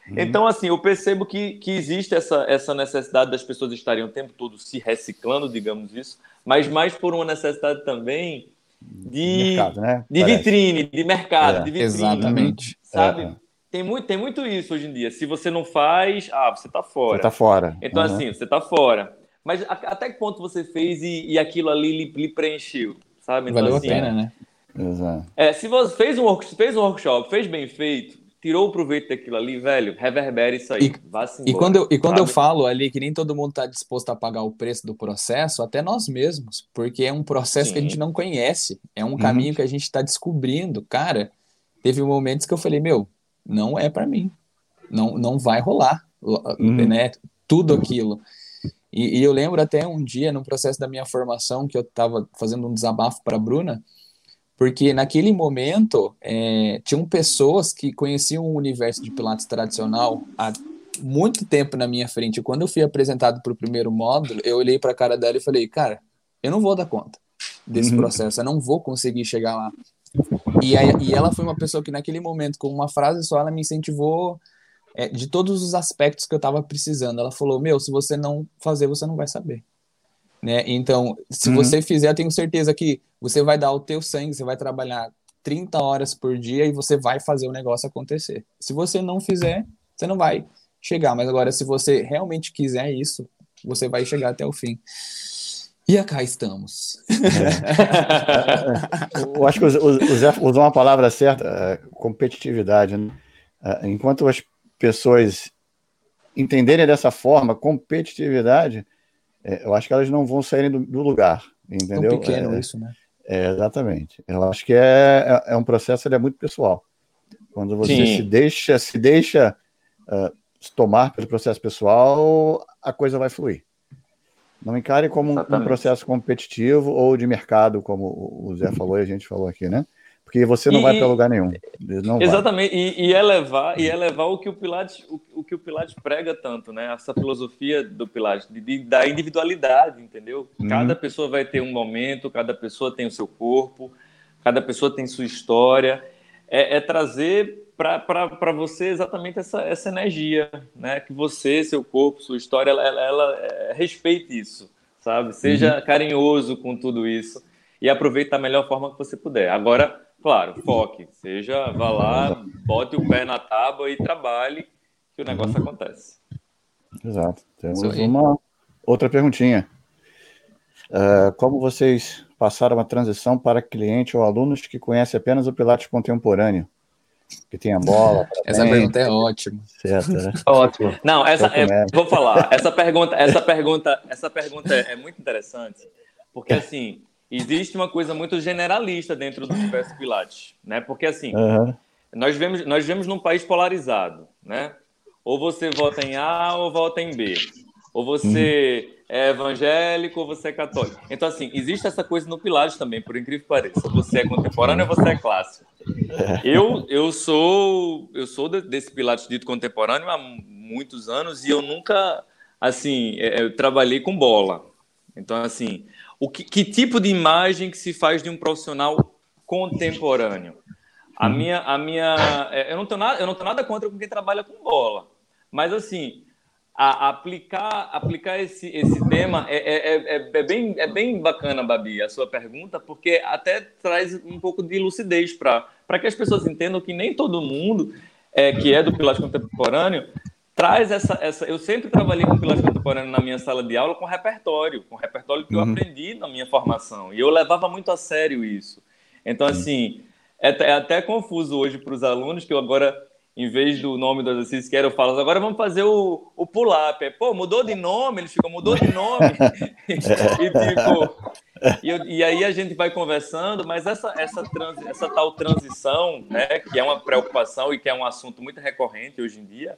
Uhum. Então, assim, eu percebo que, que existe essa, essa necessidade das pessoas estarem o tempo todo se reciclando, digamos isso, mas mais por uma necessidade também de, mercado, né? de vitrine, de mercado, é, de vitrine. Exatamente. Sabe? É. Tem, muito, tem muito isso hoje em dia. Se você não faz, ah, você está fora. Você está fora. Então, uhum. assim, você está fora. Mas a, até que ponto você fez e, e aquilo ali lhe, lhe, preencheu, sabe? Então, Valeu assim, a pena, né? Exato. É, se você fez um, fez um workshop, fez bem feito, tirou o proveito daquilo ali, velho, reverbera isso aí. E, e quando, eu, e quando eu falo ali que nem todo mundo está disposto a pagar o preço do processo, até nós mesmos, porque é um processo Sim. que a gente não conhece, é um uhum. caminho que a gente está descobrindo. Cara, teve momentos que eu falei, meu, não é para mim, não, não vai rolar, uhum. né? Tudo aquilo. E, e, eu lembro até um dia, no processo da minha formação, que eu estava fazendo um desabafo para a Bruna, porque naquele momento é, tinham pessoas que conheciam o universo de Pilates tradicional há muito tempo na minha frente. Quando eu fui apresentado para o primeiro módulo, eu olhei para a cara dela e falei, cara, eu não vou dar conta desse uhum. processo, eu não vou conseguir chegar lá. E, aí, e ela foi uma pessoa que naquele momento, com uma frase só, ela me incentivou é, de todos os aspectos que eu estava precisando. Ela falou: Meu, se você não fazer, você não vai saber. Né? Então, se uhum. você fizer, eu tenho certeza que você vai dar o teu sangue, você vai trabalhar 30 horas por dia e você vai fazer o negócio acontecer. Se você não fizer, você não vai chegar. Mas agora, se você realmente quiser isso, você vai chegar até o fim. E cá estamos. É. Eu acho que o Zé usou uma palavra certa, é, competitividade. Né? É, enquanto as pessoas entenderem dessa forma, competitividade, eu acho que elas não vão sair do, do lugar, entendeu? Tão pequeno é, isso, né? É, exatamente. Eu acho que é, é, um processo ele é muito pessoal. Quando você Sim. se deixa, se deixa uh, tomar pelo processo pessoal, a coisa vai fluir. Não encare como um processo competitivo ou de mercado, como o Zé falou e a gente falou aqui, né? Porque você não e, vai para lugar nenhum. Exatamente, e, e, elevar, e elevar o que o Pilates, o, o, que o Pilates prega tanto, né? Essa filosofia do Pilates, de, de da individualidade, entendeu? Hum. Cada pessoa vai ter um momento, cada pessoa tem o seu corpo, cada pessoa tem sua história. É, é trazer para você exatamente essa, essa energia, né? Que você, seu corpo, sua história, ela, ela, ela é, respeite isso, sabe? Seja uhum. carinhoso com tudo isso e aproveite da melhor forma que você puder. Agora, claro, foque, seja, vá lá, bote o pé na tábua e trabalhe, que o negócio uhum. acontece. Exato. Temos uma outra perguntinha. Uh, como vocês passaram a transição para cliente ou alunos que conhecem apenas o Pilates contemporâneo? que tem a bola. Essa pergunta é ótima. Certo, né? Ótimo. Não, essa é, vou falar. Essa pergunta, essa pergunta, essa pergunta é muito interessante, porque assim existe uma coisa muito generalista dentro do universo Pilates, né? Porque assim uhum. nós vemos nós vemos num país polarizado, né? Ou você vota em A ou vota em B. Ou você uhum. é evangélico ou você é católico. Então, assim, existe essa coisa no Pilates também, por incrível que pareça. Você é contemporâneo ou você é clássico. É. Eu, eu sou eu sou desse Pilates dito contemporâneo há muitos anos e eu nunca, assim, é, eu trabalhei com bola. Então, assim, o que, que tipo de imagem que se faz de um profissional contemporâneo? A uhum. minha, a minha, é, eu não tenho nada, eu não tenho nada contra quem trabalha com bola, mas assim, a, aplicar, aplicar esse, esse tema é, é, é, é, bem, é bem bacana, Babi, a sua pergunta, porque até traz um pouco de lucidez para que as pessoas entendam que nem todo mundo é, que é do Pilates Contemporâneo traz essa, essa. Eu sempre trabalhei com Pilates Contemporâneo na minha sala de aula com repertório, com repertório que eu uhum. aprendi na minha formação, e eu levava muito a sério isso. Então, assim, é, é até confuso hoje para os alunos que eu agora em vez do nome do exercício que era, eu falo, agora vamos fazer o, o pull-up. Pô, mudou de nome, ele ficou, mudou de nome. e, tipo, e, eu, e, aí a gente vai conversando, mas essa, essa, trans, essa tal transição, né, que é uma preocupação e que é um assunto muito recorrente hoje em dia,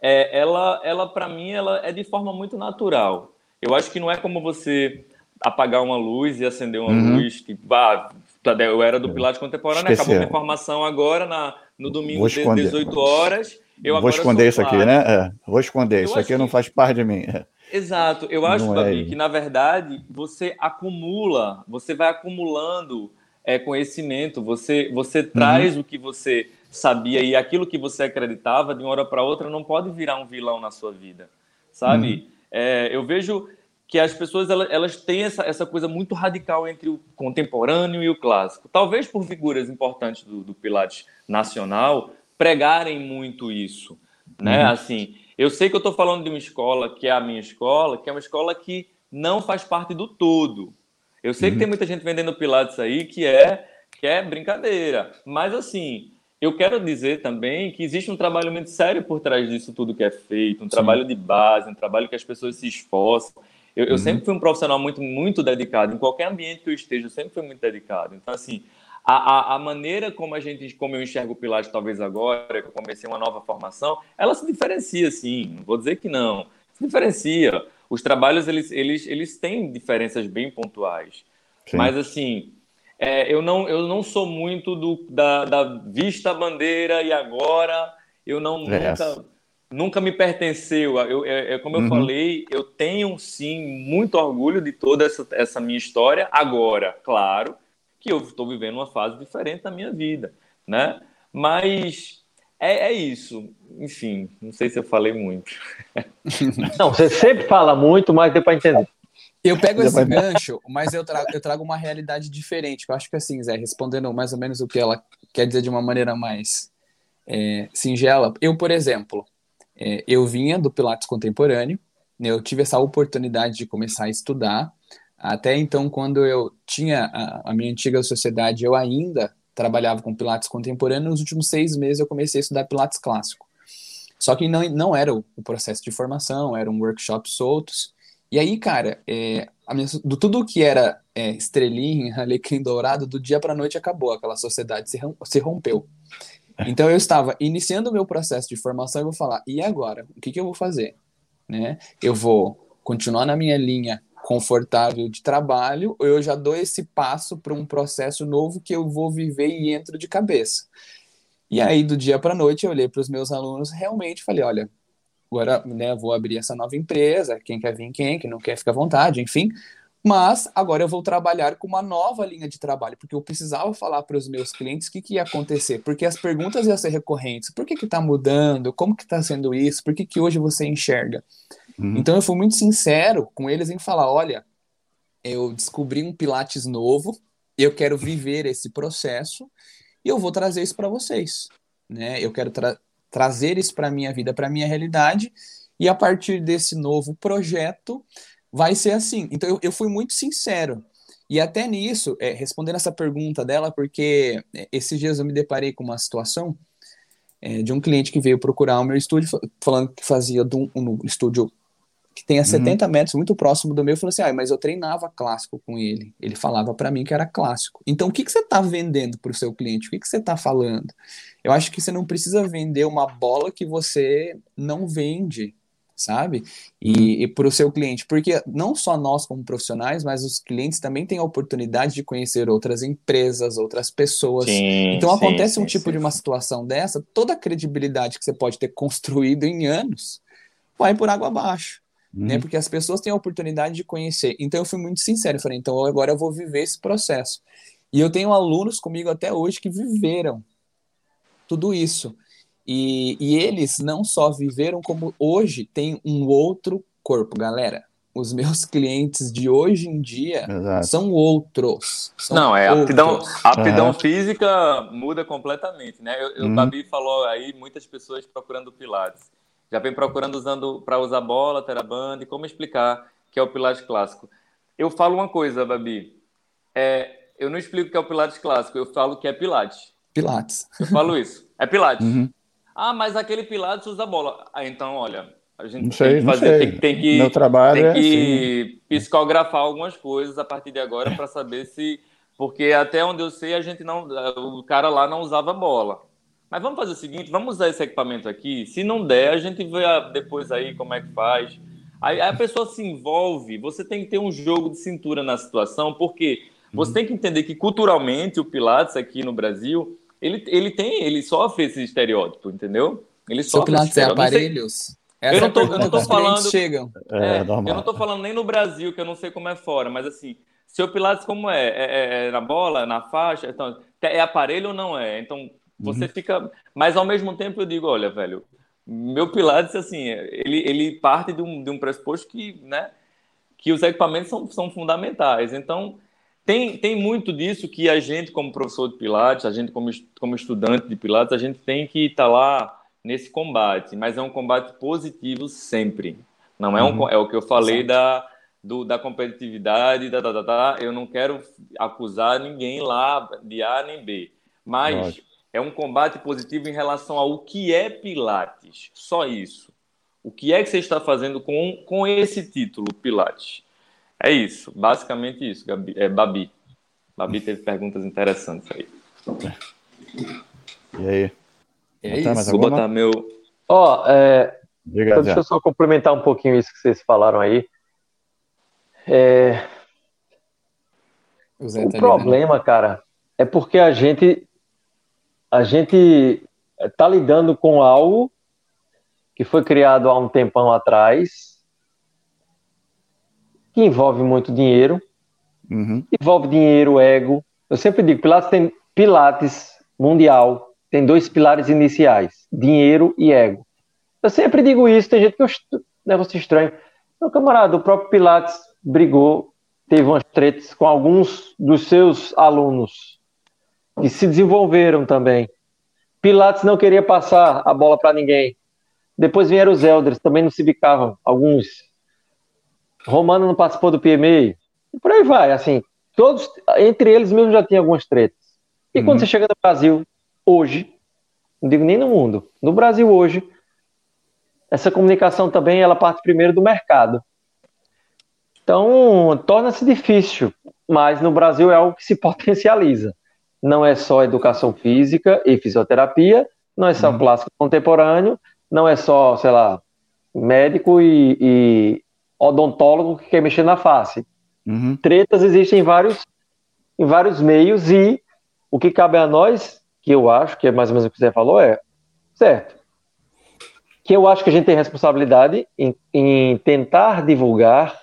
é, ela, ela para mim, ela é de forma muito natural. Eu acho que não é como você apagar uma luz e acender uma uhum. luz, tipo, ah, eu era do Pilates Contemporâneo, Esqueceu. acabou minha formação agora na no domingo às 18 horas. Eu Vou esconder isso aqui, né? É. Vou esconder, eu isso aqui que... não faz parte de mim. É. Exato, eu acho, não Babi, é... que na verdade você acumula, você vai acumulando é, conhecimento, você, você uhum. traz o que você sabia e aquilo que você acreditava de uma hora para outra não pode virar um vilão na sua vida, sabe? Uhum. É, eu vejo que as pessoas elas, elas têm essa, essa coisa muito radical entre o contemporâneo e o clássico. Talvez por figuras importantes do, do Pilates nacional pregarem muito isso, né? Uhum. Assim, eu sei que eu estou falando de uma escola que é a minha escola, que é uma escola que não faz parte do todo. Eu sei uhum. que tem muita gente vendendo Pilates aí que é que é brincadeira, mas assim, eu quero dizer também que existe um trabalho muito sério por trás disso tudo que é feito, um Sim. trabalho de base, um trabalho que as pessoas se esforçam. Eu, eu uhum. sempre fui um profissional muito, muito dedicado. Em qualquer ambiente que eu esteja, eu sempre fui muito dedicado. Então, assim, a, a, a, maneira como a gente, como eu enxergo o Pilates, talvez agora, que eu comecei uma nova formação, ela se diferencia, sim. Não vou dizer que não. Se diferencia. Os trabalhos, eles, eles, eles têm diferenças bem pontuais. Sim. Mas, assim, é, eu, não, eu não sou muito do, da, da vista bandeira e agora eu não é nunca, nunca me pertenceu. Eu, é, é como eu uhum. falei, eu tenho, sim, muito orgulho de toda essa, essa minha história. Agora, claro que eu estou vivendo uma fase diferente da minha vida, né? Mas é, é, isso. Enfim, não sei se eu falei muito. Não, você sempre fala muito, mas deu para entender. Eu pego esse gancho, mas eu trago, eu trago uma realidade diferente. Eu acho que assim, Zé, respondendo mais ou menos o que ela quer dizer de uma maneira mais é, singela. Eu, por exemplo, é, eu vinha do Pilates contemporâneo, né, eu tive essa oportunidade de começar a estudar Até então, quando eu tinha a, a minha antiga sociedade, eu ainda trabalhava com Pilates contemporâneo. Nos últimos seis meses, eu comecei a estudar Pilates clássico. Só que não, não era o, o processo de formação, eram workshops soltos. E aí, cara, é, minha, do tudo que era é, estrelinha, alecrim dourado, do dia para noite acabou, aquela sociedade se, se rompeu. Então eu estava iniciando o meu processo de formação e vou falar, e agora? O que, que eu vou fazer? Né? Eu vou continuar na minha linha confortável de trabalho ou eu já dou esse passo para um processo novo que eu vou viver e entro de cabeça? E aí, do dia para noite, eu olhei para os meus alunos realmente falei, olha, agora né, vou abrir essa nova empresa, quem quer vir, quem, quem não quer, fica à vontade, enfim. Mas agora eu vou trabalhar com uma nova linha de trabalho, porque eu precisava falar para os meus clientes o que, que, ia acontecer, porque as perguntas iam ser recorrentes. Por que está mudando? Como que está sendo isso? Por que, que hoje você enxerga? Uhum. Então eu fui muito sincero com eles em falar, olha, eu descobri um Pilates novo, eu quero viver esse processo e eu vou trazer isso para vocês. Né? Eu quero tra trazer isso para a minha vida, para a minha realidade, e a partir desse novo projeto vai ser assim. Então eu, eu fui muito sincero. E até nisso, é, respondendo essa pergunta dela, porque é, esses dias eu me deparei com uma situação é, de um cliente que veio procurar o meu estúdio, falando que fazia um, um estúdio que tem a 70 uhum. metros, muito próximo do meu, falou assim: ah, mas eu treinava clássico com ele. Ele falava para mim que era clássico. Então, o que, que você está vendendo para o seu cliente? O que, que você está falando? Eu acho que você não precisa vender uma bola que você não vende, sabe? E, e para o seu cliente, porque não só nós como profissionais, mas os clientes também têm a oportunidade de conhecer outras empresas, outras pessoas. Sim, então, sim, acontece sim, um tipo de uma situação dessa, toda a credibilidade que você pode ter construído em anos vai por água abaixo né? Uhum. Porque as pessoas têm a oportunidade de conhecer. Então eu fui muito sincero, eu falei, então agora eu vou viver esse processo. E eu tenho alunos comigo até hoje que viveram tudo isso. E, e eles não só viveram, como hoje tem um outro corpo, galera. Os meus clientes de hoje em dia Exato. são outros. São não, é outros. aptidão, aptidão uhum. física muda completamente, né? Eu, uhum. O Babi falou aí, muitas pessoas procurando pilates já vem procurando usando para usar bola, teraband, como explicar que é o Pilates clássico. Eu falo uma coisa, Babi. É, eu não explico que é o Pilates clássico, eu falo que é Pilates. Pilates. Eu falo isso. É Pilates. Uhum. Ah, mas aquele Pilates usa bola. Ah, então, olha, a gente não sei, tem que fazer, tem, tem, que, Meu trabalho tem é que assim. psicografar algumas coisas a partir de agora para saber se. Porque até onde eu sei, a gente não. O cara lá não usava bola. Mas vamos fazer o seguinte, vamos usar esse equipamento aqui. Se não der, a gente vê depois aí como é que faz. Aí a pessoa se envolve. Você tem que ter um jogo de cintura na situação, porque você uhum. tem que entender que culturalmente o Pilates aqui no Brasil, ele, ele tem, ele sofre esse estereótipo, entendeu? Ele Seu sofre Pilates é aparelhos? Essa eu não tô, eu não tô falando. Chegam. É, é, eu não tô falando nem no Brasil, que eu não sei como é fora, mas assim, seu Pilates como é? É, é, é na bola, na faixa? Então, é aparelho ou não é? Então, você uhum. fica. Mas ao mesmo tempo eu digo, olha, velho, meu Pilates, assim, ele, ele parte de um, de um pressuposto que, né, que os equipamentos são, são fundamentais. Então, tem, tem muito disso que a gente, como professor de Pilates, a gente, como, como estudante de Pilates, a gente tem que estar tá lá nesse combate, mas é um combate positivo sempre. Não é, um, uhum. é o que eu falei da, do, da competitividade, da, da, da, da, eu não quero acusar ninguém lá de A nem B, mas Lógico é um combate positivo em relação ao que é Pilates. Só isso. O que é que você está fazendo com, com esse título, Pilates? É isso, basicamente isso, Gabi, é, Babi. Babi teve perguntas interessantes aí. E aí? É isso. Vou botar meu. Ó, oh, é... então, deixa eu só complementar um pouquinho isso que vocês falaram aí. É... O, o tá problema, ali, né? cara, é porque a gente a gente está lidando com algo que foi criado há um tempão atrás, que envolve muito dinheiro, uhum. envolve dinheiro, ego. Eu sempre digo, Pilates tem Pilates mundial, tem dois pilares iniciais, dinheiro e ego. Eu sempre digo isso, tem gente que eu negócio estranho. Meu camarada, o próprio Pilates brigou, teve umas tretas com alguns dos seus alunos que se desenvolveram também. Pilates não queria passar a bola para ninguém. Depois vieram os Elders, também não se bicavam, alguns. Romano não participou do PMA. por aí vai, assim, todos, entre eles mesmo já tem algumas tretas. E uhum. quando você chega no Brasil, hoje, não digo nem no mundo, no Brasil hoje, essa comunicação também, ela parte primeiro do mercado. Então, torna-se difícil, mas no Brasil é algo que se potencializa. Não é só educação física e fisioterapia, não é só uhum. plástico contemporâneo, não é só, sei lá, médico e, e odontólogo que quer mexer na face. Uhum. Tretas existem em vários, em vários meios e o que cabe a nós, que eu acho, que é mais ou menos o que você falou, é certo. Que eu acho que a gente tem responsabilidade em, em tentar divulgar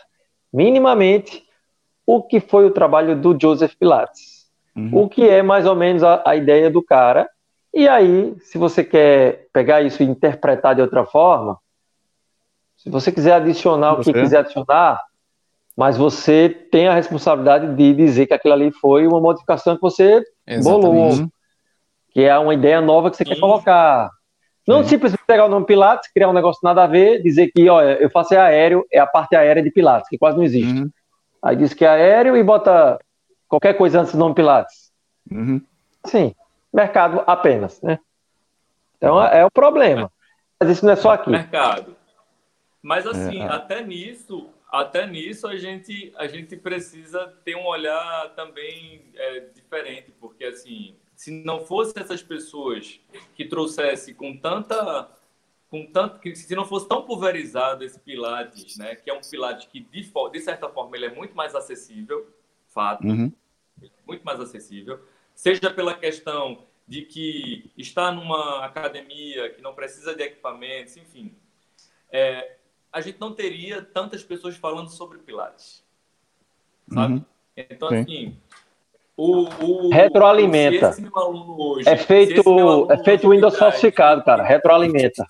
minimamente o que foi o trabalho do Joseph Pilates. Uhum. O que é mais ou menos a, a ideia do cara. E aí, se você quer pegar isso e interpretar de outra forma, se você quiser adicionar você? o que quiser adicionar, mas você tem a responsabilidade de dizer que aquilo ali foi uma modificação que você Exatamente. bolou, que é uma ideia nova que você Sim. quer colocar. Não Sim. simplesmente pegar o nome Pilates, criar um negócio nada a ver, dizer que, olha, eu faço é aéreo, é a parte aérea de Pilates, que quase não existe. Uhum. Aí diz que é aéreo e bota qualquer coisa antes do nome Pilates. Uhum. Sim, mercado apenas, né? Então é, é o problema. Mas isso não é só aqui. Mercado. Mas assim, é. até nisso, até nisso a gente a gente precisa ter um olhar também é, diferente, porque assim, se não fosse essas pessoas que trouxesse com tanta com tanto que se não fosse tão pulverizado esse Pilates, né, que é um Pilates que de, de certa forma ele é muito mais acessível, fato, uhum. muito mais acessível, seja pela questão de que está numa academia que não precisa de equipamentos, enfim, é, a gente não teria tantas pessoas falando sobre Pilates. Sabe? Uhum. Então, Sim. assim. O, o, Retroalimenta. Hoje, é feito, é feito Windows falsificado, cara. Retroalimenta.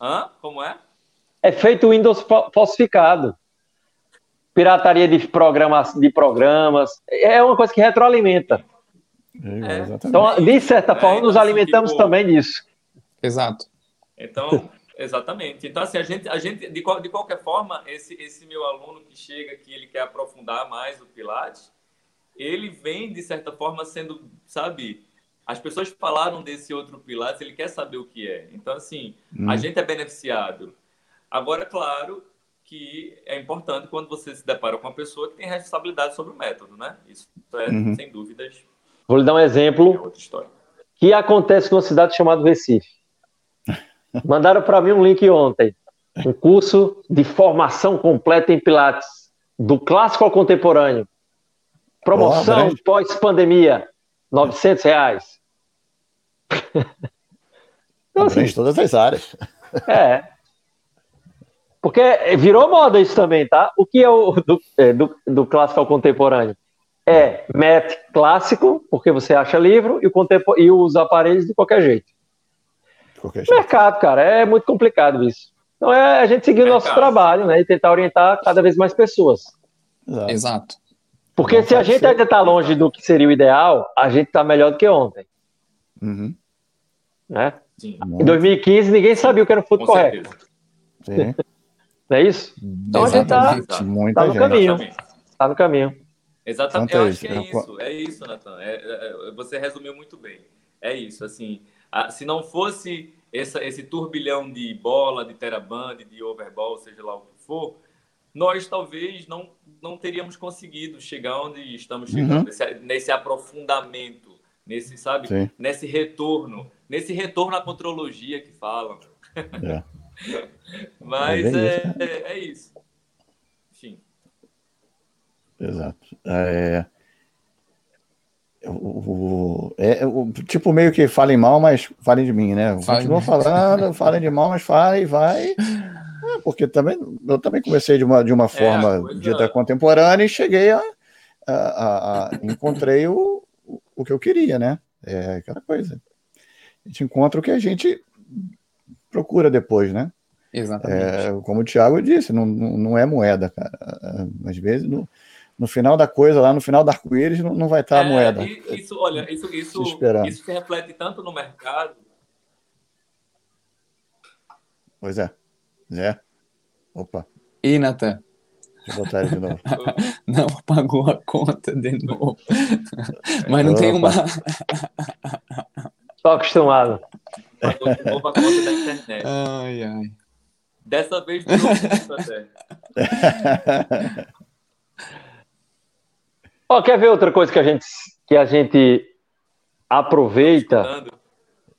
Hã? Como é? É feito Windows falsificado. Pirataria de programas, de programas. É uma coisa que retroalimenta. É, então, de certa é, forma, nos alimentamos tipo... também disso. Exato. Então, Exatamente. Então, assim, a gente, a gente de, de qualquer forma, esse, esse meu aluno que chega, que ele quer aprofundar mais o Pilates, ele vem, de certa forma, sendo, sabe, as pessoas falaram desse outro Pilates, ele quer saber o que é. Então, assim, hum. a gente é beneficiado. Agora, claro que é importante quando você se depara com uma pessoa que tem responsabilidade sobre o método, né? Isso é, uhum. sem dúvidas. Vou lhe dar um exemplo. É outra história. Que acontece numa cidade chamada Recife. Mandaram para mim um link ontem. Um curso de formação completa em Pilates, do clássico ao contemporâneo. Promoção oh, pós-pandemia, 900 reais. então, assim, todas as áreas. É. Porque virou moda isso também, tá? O que é o do, é, do, do clássico ao contemporâneo? É MET clássico, porque você acha livro, e, o e os aparelhos de qualquer jeito qualquer jeito. Mercado, cara, é muito complicado isso. Então é a gente seguir o nosso trabalho, né? E tentar orientar cada vez mais pessoas. Exato. Exato. Porque Não se a gente ser. ainda está longe do que seria o ideal, a gente está melhor do que ontem. Uhum. Né? Sim. Em 2015, ninguém sabia o que era o futuro correto. Sim. Não é isso? Então Exatamente. a gente está tá no gente. caminho. Está no caminho. Exatamente. Eu acho que é isso. É isso, Natan. É, é, você resumiu muito bem. É isso. Assim, ah, se não fosse essa, esse turbilhão de bola, de teraband, de overball, seja lá o que for, nós talvez não, não teríamos conseguido chegar onde estamos chegando, uhum. nesse, nesse, aprofundamento, nesse, sabe, Sim. nesse retorno, nesse retorno à contrologia que falam. É. Mas é, é, isso, né? é, é, isso. Enfim. Exato. É, o, é, o, tipo, meio que falem mal, mas falem de mim, né? Continuam falando, falem de mal, mas falem, vai. É, porque também eu também comecei de uma, de uma é, forma é, dita contemporânea e cheguei a, a, a, a, encontrei o, o que eu queria, né? É aquela coisa. A gente encontra o que a gente procura depois, né? Exatamente. É, como o Thiago disse, não, não, não é moeda, cara. Às vezes, não, no final da coisa, lá no final do arco-íris, não, não vai estar a é, moeda. Isso, olha, isso, isso, se isso se reflete tanto no mercado. Pois é. É. Opa. E? Deixa eu botar ele de novo. Não, apagou a conta de novo. Mas não tem uma. Tô acostumado. Apagou de novo a conta da internet. Ai, ai. Dessa vez de novo até. Ó, quer ver outra coisa que a gente, que a gente aproveita?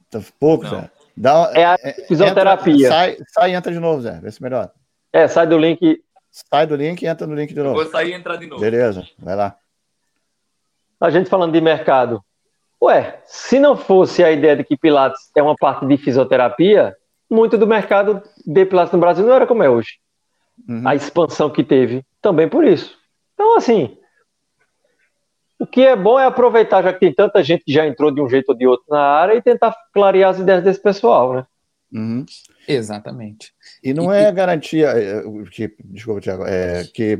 Tá pouco. Zé. Dá, É a fisioterapia. entra- sai, sai e entra de novo, Zé. Vê se melhor. É, sai do link. Sai do link e entra no link de Eu novo. Vou sair e entrar de novo. Beleza, vai lá. A gente falando de mercado. Ué, se não fosse a ideia de que Pilates é uma parte de fisioterapia, muito do mercado de Pilates no Brasil não era como é hoje. Uhum. A expansão que teve também por isso. Então, assim, o que é bom é aproveitar, já que tem tanta gente que já entrou de um jeito ou de outro na área, e tentar clarear as ideias desse pessoal, né? Uhum. Exatamente. E não E- é garantia é, que, desculpa, Tiago, é que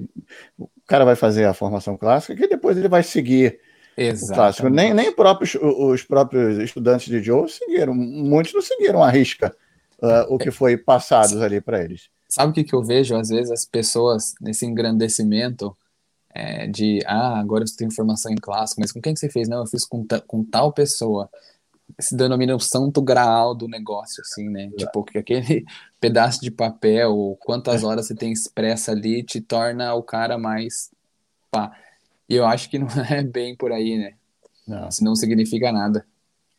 o cara vai fazer a formação clássica que depois ele vai seguir o clássico. Nem, nem próprios, os próprios estudantes de Joe seguiram, muitos não seguiram a risca ah, o que foi passado ali para eles. Sabe o que, que eu vejo? Às vezes as pessoas, nesse engrandecimento é, de, ah, agora eu tenho formação em clássico, mas com quem que você fez? Não, eu fiz com, ta- com tal pessoa. Se denomina o santo graal do negócio, assim, né? Tipo, que aquele pedaço de papel, ou quantas horas você tem expressa ali, te torna o cara mais pá. E eu acho que não é bem por aí, né? Não, Isso não significa nada.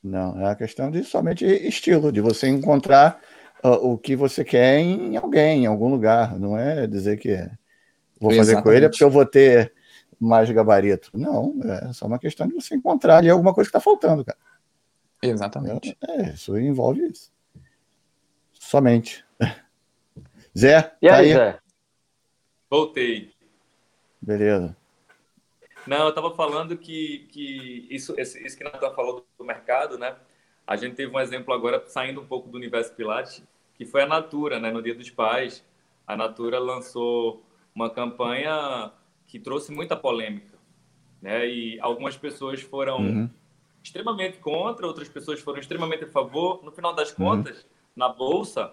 não, é a questão de somente estilo, de você encontrar ah, o que você quer em alguém, em algum lugar. Não é dizer que vou fazer com ele é Exatamente. porque eu vou ter mais gabarito. Não, é só uma questão de você encontrar ali alguma coisa que está faltando, cara. Exatamente. É, isso envolve isso. Somente. Zé, E tá aí, aí? Zé? Voltei. Beleza. Não, eu estava falando que, que isso, esse- isso que Natan falou do mercado, né? A gente teve um exemplo agora, saindo um pouco do universo Pilates, que foi a Natura, né? No Dia dos Pais, a Natura lançou uma campanha que trouxe muita polêmica, né? E algumas pessoas foram Uhum. extremamente contra, outras pessoas foram extremamente a favor. No final das Uhum. contas, na bolsa,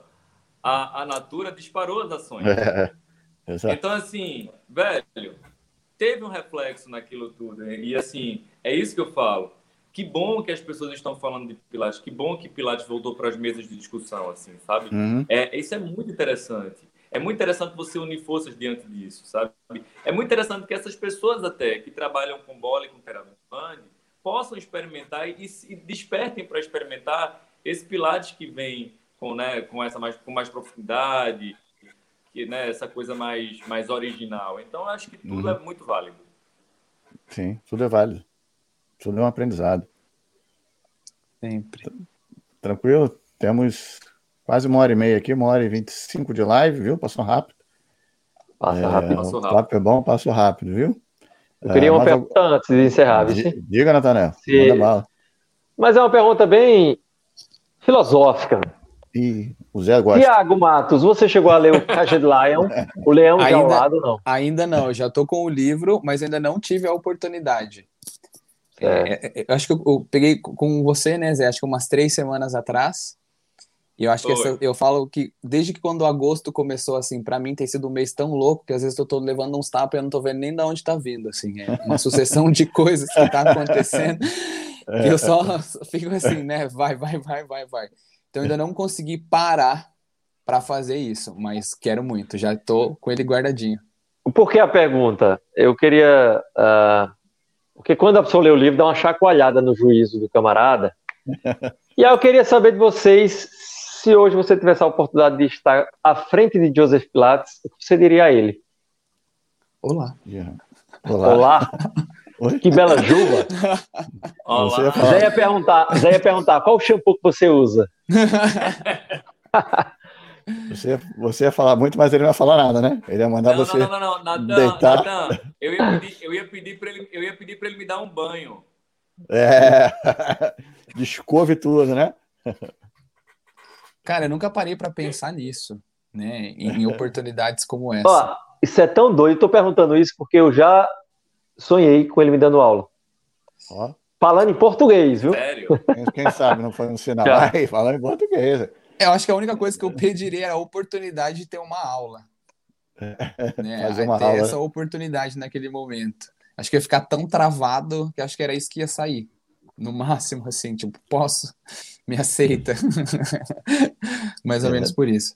a, a Natura disparou as ações. É, exato. Então, assim, velho, teve um reflexo naquilo tudo. né? E, assim, é isso que eu falo. Que bom que as pessoas estão falando de Pilates. Que bom que Pilates voltou para as mesas de discussão, assim, sabe? Uhum. É, isso é muito interessante. É muito interessante você unir forças diante disso, sabe? É muito interessante que essas pessoas até que trabalham com bola e com terapia possam experimentar e se despertem para experimentar esse Pilates que vem com, né, com essa mais, com mais profundidade, que, né, essa coisa mais, mais original. Então, eu acho que tudo Uhum. é muito válido. Sim, tudo é válido. Tudo é um aprendizado. Sempre. Tranquilo? Temos quase uma hora e meia aqui, uma hora e vinte e cinco de live, viu? Passou rápido. Passa É, rápido. Passou o rápido. papo é bom, passou rápido, viu? Eu queria É, uma pergunta antes de encerrar, viu? Di- Diga, Natanel. Se- Manda bala. Mas é uma pergunta bem filosófica. E o Zé gosta. Tiago Matos, você chegou a ler o Caged Lion, o Leão de ao Ainda- lado, não? Ainda não, eu já tô com o livro, mas ainda não tive a oportunidade. É. É, é, eu acho que eu, eu peguei com você, né, Zé? Acho que umas três semanas atrás. E eu acho que essa- eu falo que desde que quando agosto começou, assim, pra mim tem sido um mês tão louco que às vezes eu tô levando uns tapas e eu não tô vendo nem de onde tá vindo, assim. É uma sucessão de coisas que tá acontecendo que eu só fico assim, né? Vai, vai, vai, vai, vai. Então eu ainda não consegui parar pra fazer isso, mas quero muito. Já tô com ele guardadinho. Por que a pergunta? Eu queria. ah, porque quando a pessoa lê o livro, dá uma chacoalhada no juízo do camarada. e aí eu queria saber de vocês se hoje você tivesse a oportunidade de estar à frente de Joseph Pilates, o que você diria a ele? Olá. Olá. Olá, Oi? que bela juba. Olá. Você ia falar. Zé ia perguntar, Zé ia perguntar qual o shampoo que você usa? Você, você ia falar muito, mas ele não ia falar nada, né? Ele ia mandar Não, você. não, não, não, não. Natan, deitar. Natan, eu ia pedir, eu ia pedir para ele, eu ia pedir para ele me dar um banho. É. Descove tudo, né? Cara, eu nunca parei pra pensar nisso, né? Em, em oportunidades como essa. Ó, isso é tão doido. Estou perguntando isso porque eu já sonhei com ele me dando aula. Ó, Falando em português, viu? Sério? quem, quem sabe não foi no sinal. Já. Ai, falando em português. Eu acho que a única coisa que eu pediria era a oportunidade de ter uma aula. né? Fazer uma ter aula. essa oportunidade naquele momento. Acho que ia ficar tão travado que acho que era isso que ia sair. No máximo, assim, tipo, posso, me aceita. Mais ou é. menos por isso.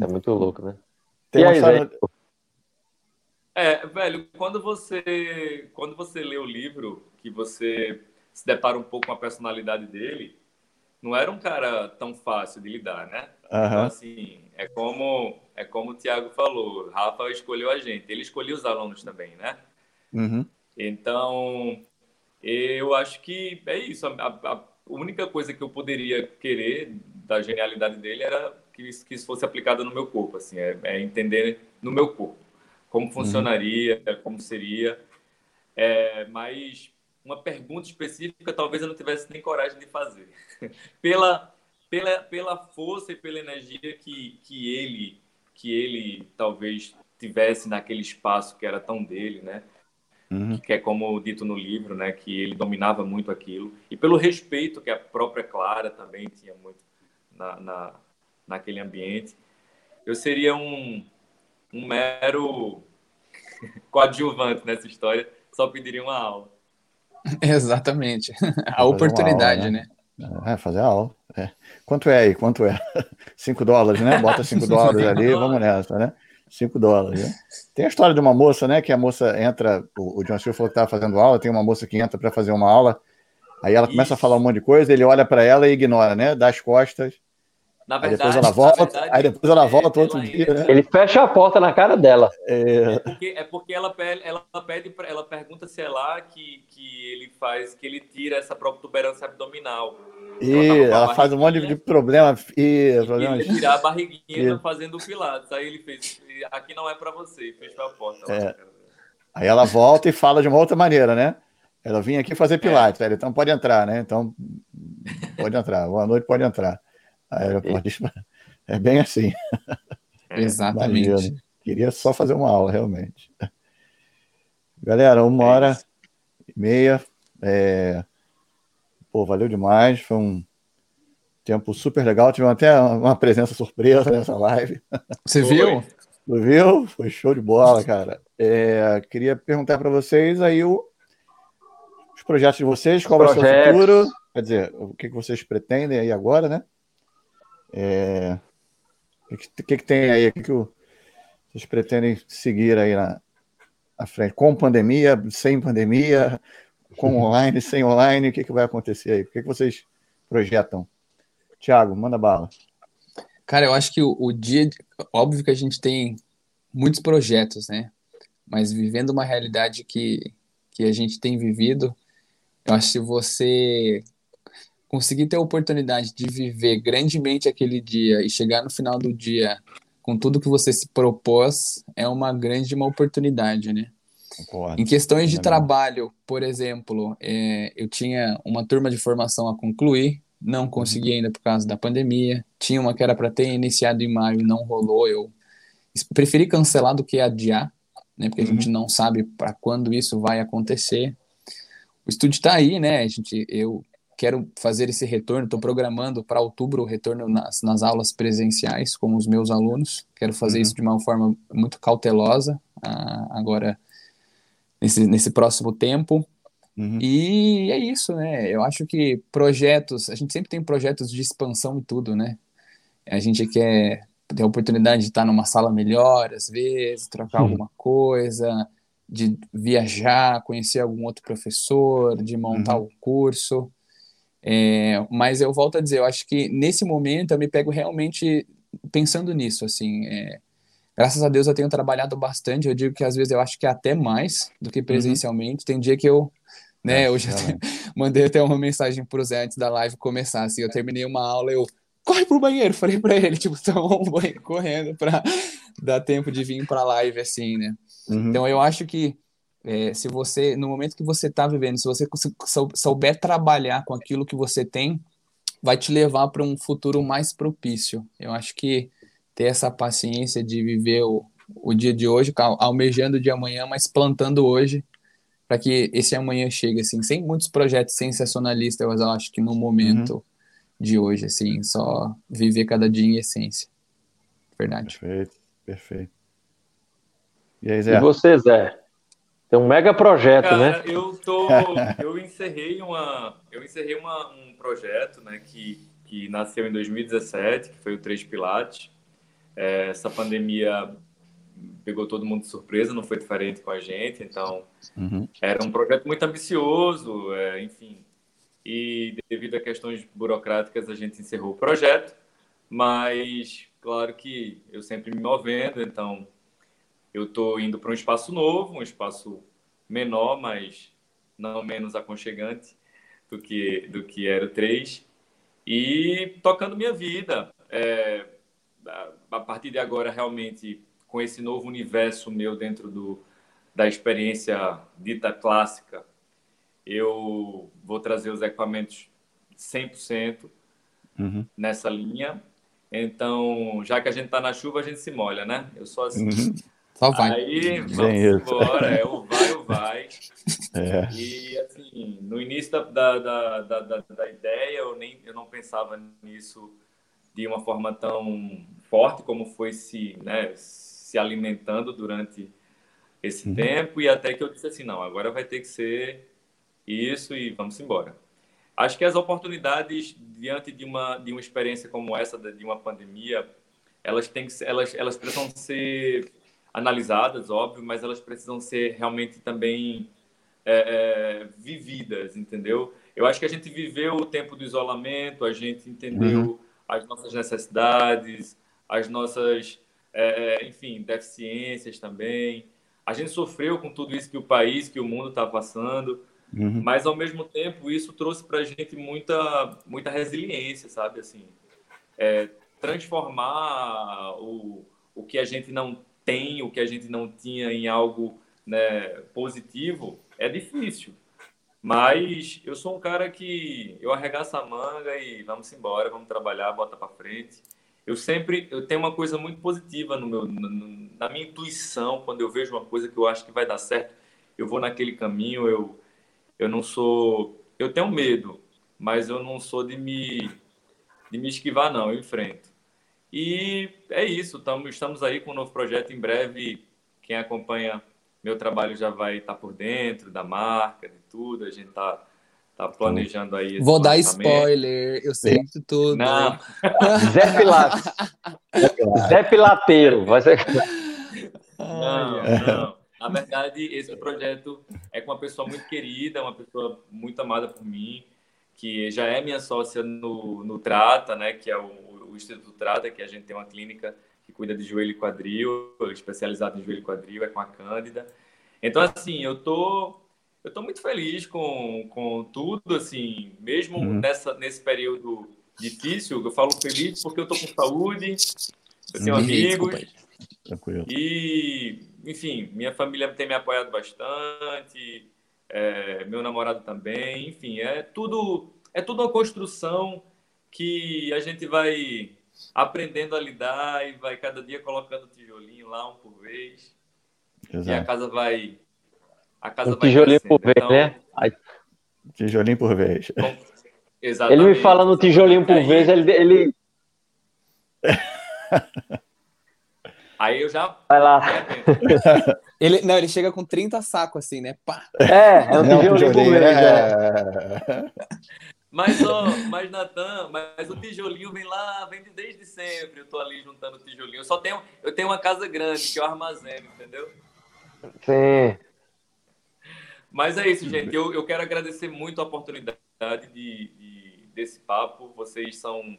É muito louco, né? Tem e aí, velho? É, velho, quando você quando você lê o livro, que você se depara um pouco com a personalidade dele, não era um cara tão fácil de lidar, né? Uhum. Então, assim, é como, é como o Tiago falou, Rafa escolheu a gente, ele escolheu os alunos também, né? Uhum. Então, eu acho que é isso. A, a, única coisa que eu poderia querer da genialidade dele era que isso, que isso fosse aplicado no meu corpo, assim, é, é entender no meu corpo como uhum. funcionaria, uhum. como seria. É, mas uma pergunta específica talvez eu não tivesse nem coragem de fazer. pela, pela, pela força e pela energia que, que ele que ele talvez tivesse naquele espaço que era tão dele, né? Uhum. Que é como dito no livro, né? Que ele dominava muito aquilo e pelo respeito que a própria Clara também tinha muito na, na naquele ambiente. Eu seria um, um mero coadjuvante nessa história, só pediria uma aula. Exatamente. A oportunidade, aula, né? né? É, fazer a aula. É. Quanto é aí? Quanto é? 5 dólares, né? Bota 5 dólares ali, vamos nessa, né? 5 dólares, né? Tem a história de uma moça, né? Que a moça entra, o, o John Steele falou que estava fazendo aula, tem uma moça que entra para fazer uma aula, aí ela começa Isso. a falar um monte de coisa, ele olha para ela e ignora, né? Dá as costas, na verdade, aí depois ela volta, verdade, aí depois ela volta é, outro dia, né? Ele fecha a porta na cara dela. É, é porque, é porque ela, pede, ela, pede, ela pergunta se é lá que, que ele faz, que ele tira essa protuberância abdominal. E ela faz um monte de problema. E, problema ele tirar a barriguinha e... fazendo o pilates. Aí ele fez, aqui não é para você, e fechou a porta. É. Aí ela volta e fala de uma outra maneira, né? Ela vinha aqui fazer é. pilates, é. então pode entrar, né? Então pode entrar, boa noite, pode entrar. É bem assim. Exatamente. Imagina. Queria só fazer uma aula, realmente. Galera, uma é hora e meia. É... Pô, valeu demais. Foi um tempo super legal. Tivemos até uma presença surpresa nessa live. Você viu? Você viu? Foi show de bola, cara. É... Queria perguntar para vocês aí o... os projetos de vocês, qual é o seu futuro? Quer dizer, o que vocês pretendem aí agora, né? É... O que, que, que, tem aí? O que, que vocês pretendem seguir aí na, na frente? Com pandemia, sem pandemia, com online, sem online? O que, que vai acontecer aí? O que, que vocês projetam? Tiago, manda bala. Cara, eu acho que o, o dia. Óbvio que a gente tem muitos projetos, né? Mas vivendo uma realidade que, que a gente tem vivido, eu acho que você conseguir ter a oportunidade de viver grandemente aquele dia e chegar no final do dia com tudo que você se propôs é uma grande uma oportunidade, né? Concordo. Em questões de trabalho, por exemplo, é, eu tinha uma turma de formação a concluir, não consegui uhum. ainda por causa da pandemia. Tinha uma que era para ter iniciado em maio e não rolou. Eu preferi cancelar do que adiar, né? Porque uhum. a gente uhum. não sabe para quando isso vai acontecer. O estúdio está aí, né? A gente, eu quero fazer esse retorno, estou programando para outubro o retorno nas, nas aulas presenciais com os meus alunos. Quero fazer uhum. isso de uma forma muito cautelosa uh, agora, nesse, nesse próximo tempo. Uhum. E é isso, né? Eu acho que projetos, a gente sempre tem projetos de expansão e tudo, né? A gente quer ter a oportunidade de estar numa sala melhor, às vezes, trocar uhum. alguma coisa, de viajar, conhecer algum outro professor, de montar o uhum. um curso. É, mas eu volto a dizer, eu acho que nesse momento eu me pego realmente pensando nisso, assim, é, graças a Deus eu tenho trabalhado bastante, eu digo que às vezes eu acho que até mais do que uhum. presencialmente, uhum. tem dia que eu, né, hoje eu mandei até uma mensagem pro Zé antes da live começar, assim, eu terminei uma aula, eu, corre pro banheiro, falei para ele, tipo, tomar um banho correndo para dar tempo de vir pra live, assim, né, uhum. então eu acho que é, se você, no momento que você está vivendo, se você souber trabalhar com aquilo que você tem, vai te levar para um futuro mais propício. Eu acho que ter essa paciência de viver o, o dia de hoje, almejando o de amanhã, mas plantando hoje, para que esse amanhã chegue, assim, sem muitos projetos sensacionalistas, eu acho que no momento uhum. de hoje, assim, só viver cada dia em essência. Verdade. Perfeito, perfeito. E, aí, Zé? e você, Zé? Tem um mega projeto, Cara, né? Eu tô, eu encerrei uma, eu encerrei uma, um projeto, né, que, que nasceu em 2017, que foi o Três Pilates. É, essa pandemia pegou todo mundo de surpresa, não foi diferente com a gente, então uhum. era um projeto muito ambicioso, é, enfim. E devido a questões burocráticas a gente encerrou o projeto, mas claro que eu sempre me movendo, então eu estou indo para um espaço novo, um espaço menor, mas não menos aconchegante do que, do que era o 3, e tocando minha vida. É, a partir de agora, realmente, com esse novo universo meu dentro do, da experiência dita clássica, eu vou trazer os equipamentos 100% uhum. nessa linha. Então, já que a gente está na chuva, a gente se molha, né? Eu sou assim. Uhum. Só vai. Aí, vamos embora, é o vai ou vai. É. E, assim, no início da, da, da, da, da ideia, eu, nem, eu não pensava nisso de uma forma tão forte como foi se, né, se alimentando durante esse uhum. tempo e até que eu disse assim, não, agora vai ter que ser isso e vamos embora. Acho que as oportunidades diante de uma de uma experiência como essa de uma pandemia, elas têm que elas elas precisam ser analisadas, óbvio, mas elas precisam ser realmente também é, é, vividas, entendeu? Eu acho que a gente viveu o tempo do isolamento, a gente entendeu uhum. As nossas necessidades, as nossas, é, é enfim, deficiências também. A gente sofreu com tudo isso que o país, que o mundo está passando, uhum. mas ao mesmo tempo isso trouxe para a gente muita, muita resiliência, sabe? Assim, é, transformar o, o que a gente não tem o que a gente não tinha em algo né, positivo, é difícil. Mas eu sou um cara que eu arregaço a manga e vamos embora, vamos trabalhar, bota para frente. Eu sempre eu tenho uma coisa muito positiva no meu no, na minha intuição, quando eu vejo uma coisa que eu acho que vai dar certo, eu vou naquele caminho, eu eu não sou eu tenho medo, mas eu não sou de me de me esquivar não, eu enfrento. E é isso, tamo, estamos aí com um novo projeto. Em breve, quem acompanha meu trabalho já vai estar por dentro da marca, de tudo. A gente está tá planejando aí. Vou dar spoiler, eu sei de tudo. Não. Zé Pilates. Zé Pilateiro. Vai ser... Não, não. Na verdade, esse projeto é com uma pessoa muito querida, uma pessoa muito amada por mim, que já é minha sócia no, no Trata, né? Que é o o Instituto Trata, que a gente tem uma clínica que cuida de joelho e quadril, especializado em joelho e quadril, é com a Cândida. Então, assim, eu tô, eu tô muito feliz com, com tudo, assim, mesmo uhum. nessa, nesse período difícil, eu falo feliz porque eu tô com saúde, eu tenho amigos, Tranquilo. e, enfim, minha família tem me apoiado bastante, é, meu namorado também, enfim, é tudo, é tudo uma construção que a gente vai aprendendo a lidar e vai cada dia colocando tijolinho lá um por vez. Exato. E a casa vai. A casa um vai tijolinho crescendo. por vez, então, né? Aí... Tijolinho por vez. Exatamente. Ele me fala no tijolinho por aí... vez, ele. ele... Aí eu já. Vai lá. ele, não, ele chega com 30 sacos assim, né? Pá. É, é um tijolinho por vez. É. Mas, ó, mas, Natan, mas o tijolinho vem lá, vem desde sempre. Eu tô ali juntando tijolinho. Eu só tenho, eu tenho uma casa grande que eu armazeno, entendeu? Sim. Mas é isso, gente. Eu, eu quero agradecer muito a oportunidade de, de desse papo. Vocês são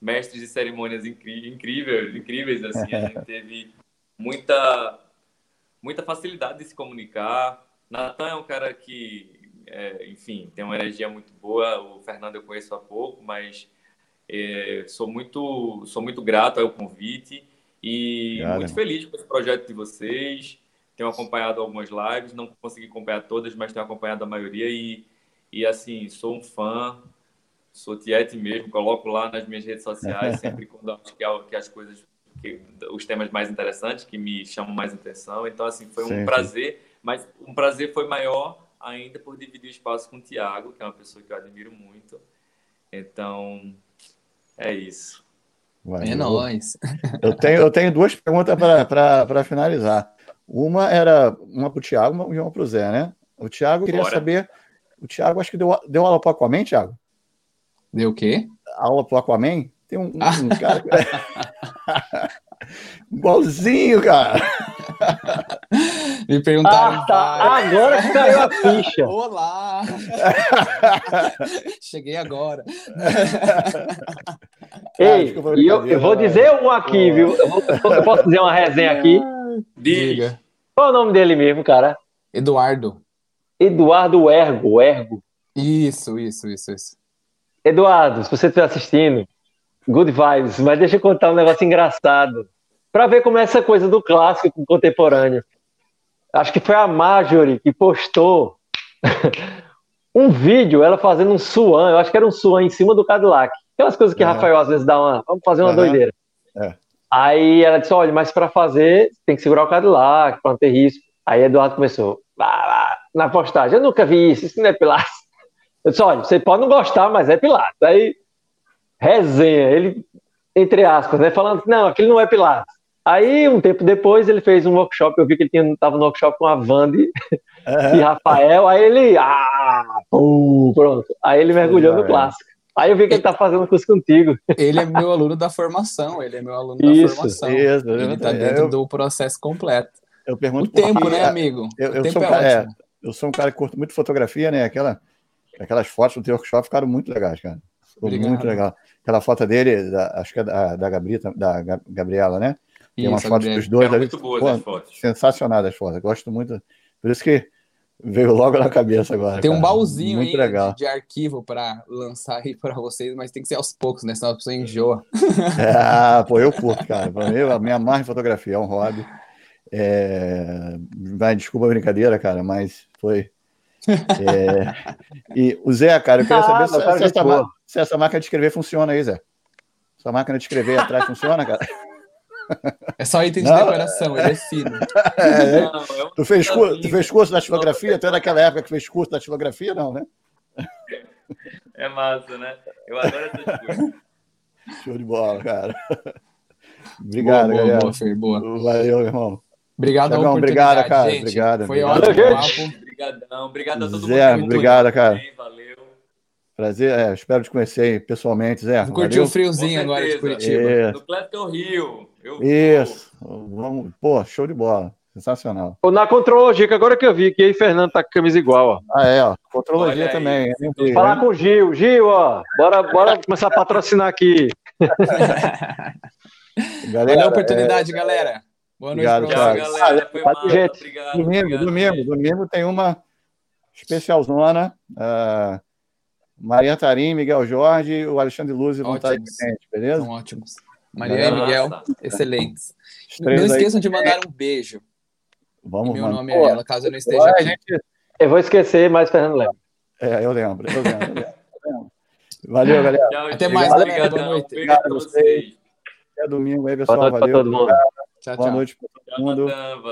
mestres de cerimônias incríveis, incríveis assim. A gente teve muita, muita facilidade de se comunicar. Natan é um cara que é, enfim, tem uma energia muito boa. O Fernando eu conheço há pouco, mas é, sou muito sou muito grato ao convite e Cara. muito feliz com esse projeto de vocês. Tenho acompanhado algumas lives, não consegui acompanhar todas, mas tenho acompanhado a maioria e, e assim, sou um fã, sou tiete mesmo, coloco lá nas minhas redes sociais sempre quando acho que, é que as coisas, que, os temas mais interessantes, que me chamam mais atenção. Então, assim, foi um Sempre. prazer, mas um prazer foi maior ainda por dividir o espaço com o Tiago, que é uma pessoa que eu admiro muito. Então, é isso. Vai, é nóis. Eu tenho, eu tenho duas perguntas para finalizar. Uma era uma para o Thiago e uma para o Zé, né? O Thiago queria Bora. saber. O Thiago acho que deu, deu aula para o Aquaman, Thiago? Deu o quê? Aula para o Aquaman? Tem um, um cara. Igualzinho, cara. Me perguntaram. Ah, tá. Agora que caiu a ficha. Olá! Cheguei agora. Ei, ah, eu, eu, vou dizer um aqui, viu? Eu, vou, eu, posso dizer uma resenha aqui? Diga. Qual é o nome dele mesmo, cara? Eduardo. Eduardo Ergo, Ergo. Isso, isso, isso, isso. Eduardo, se você estiver assistindo, good vibes, mas deixa eu contar um negócio engraçado. Para ver como é essa coisa do clássico com contemporâneo. Acho que foi a Marjorie que postou um vídeo, ela fazendo um suan, eu acho que era um suan em cima do Cadillac. Aquelas coisas que é. Rafael às vezes dá uma. Vamos fazer uma uhum. doideira. É. Aí ela disse: olha, mas para fazer tem que segurar o Cadillac, para não ter risco. Aí Eduardo começou na postagem: eu nunca vi isso, isso não é Pilates. Eu disse: olha, você pode não gostar, mas é Pilates. Aí, resenha, ele, entre aspas, né, falando: não, aquilo não é Pilates. Aí, um tempo depois, ele fez um workshop. Eu vi que ele estava no workshop com a Vande uhum. e Rafael. Aí ele, ah, pum, pronto. Aí ele mergulhou no clássico. Aí eu vi que ele está fazendo curso contigo. Ele é meu aluno da formação, ele é meu aluno isso, da formação. Isso, ele está dentro eu, do processo completo. Eu pergunto o tempo, né, amigo? Eu, eu sou, é um cara, é, eu sou um cara que curto muito fotografia, né? Aquela, aquelas fotos do teu workshop ficaram muito legais, cara. Ficou Obrigado. muito legal. Aquela foto dele, da, acho que é da, da, Gabriela, da Gabriela, né? Tem umas fotos dos dois é ali. Muito boas as fotos. Sensacionais as fotos. Gosto muito. Por isso que veio logo na cabeça agora. Tem cara. um baúzinho muito aí legal. De, arquivo para lançar aí para vocês, mas tem que ser aos poucos, né? Senão a pessoa enjoa. Ah, pô, eu curto, cara. Pra mim, a minha marca fotografia é um hobby. É... Vai, desculpa a brincadeira, cara, mas foi. É... E o Zé, cara, eu queria saber ah, se, se, essa, se, essa, máquina de escrever funciona aí, Zé. Essa máquina de escrever atrás funciona, cara? É só item de não, decoração, ele é fino. É, não, é tu, fez curso, tu fez curso da tipografia? Tu é daquela época que fez curso da tipografia, não, né? É massa, né? Eu adoro essas coisas. Show de bola, cara. Obrigado, boa, galera. Boa, Fer, boa. Valeu, irmão. Obrigado, Chagão, obrigado, cara. Gente. Obrigado. Foi obrigado. ótimo. Obrigadão. Obrigado a todo Zé, mundo. Obrigado, cara. Valeu. Prazer, é, espero te conhecer pessoalmente, Zé. Curtiu o friozinho agora de Curitiba. Isso. No Clético Rio. Eu Isso. Vamos, pô, show de bola. Sensacional. Na contrologia, que agora que eu vi que aí Fernando tá com camisa igual, ó. Ah, é, ó. Contrologia também. Falar com o Gil. Gil, ó. Bora, bora começar a patrocinar aqui. galera, Valeu a oportunidade, é... galera. Boa noite Obrigado, Tchau, galera. Foi mal. Gente, obrigado, domingo, obrigado, domingo, gente. domingo tem uma especialzona. Uh, Maria Tarim, Miguel Jorge, o Alexandre Luz vão estar aí beleza? São ótimos. Maria e Miguel, excelentes. Não esqueçam de mandar um beijo. Vamos, meu nome é ela, caso eu não esteja aqui. Gente... Eu vou esquecer, mas Fernando lembra. É, eu lembro, eu lembro. Eu lembro. Valeu, galera. Tchau, Até mais, galera. Boa noite. Obrigado a vocês. Até domingo aí, pessoal. Boa noite Valeu. todo mundo. Tchau, Boa noite para todo mundo. Valeu.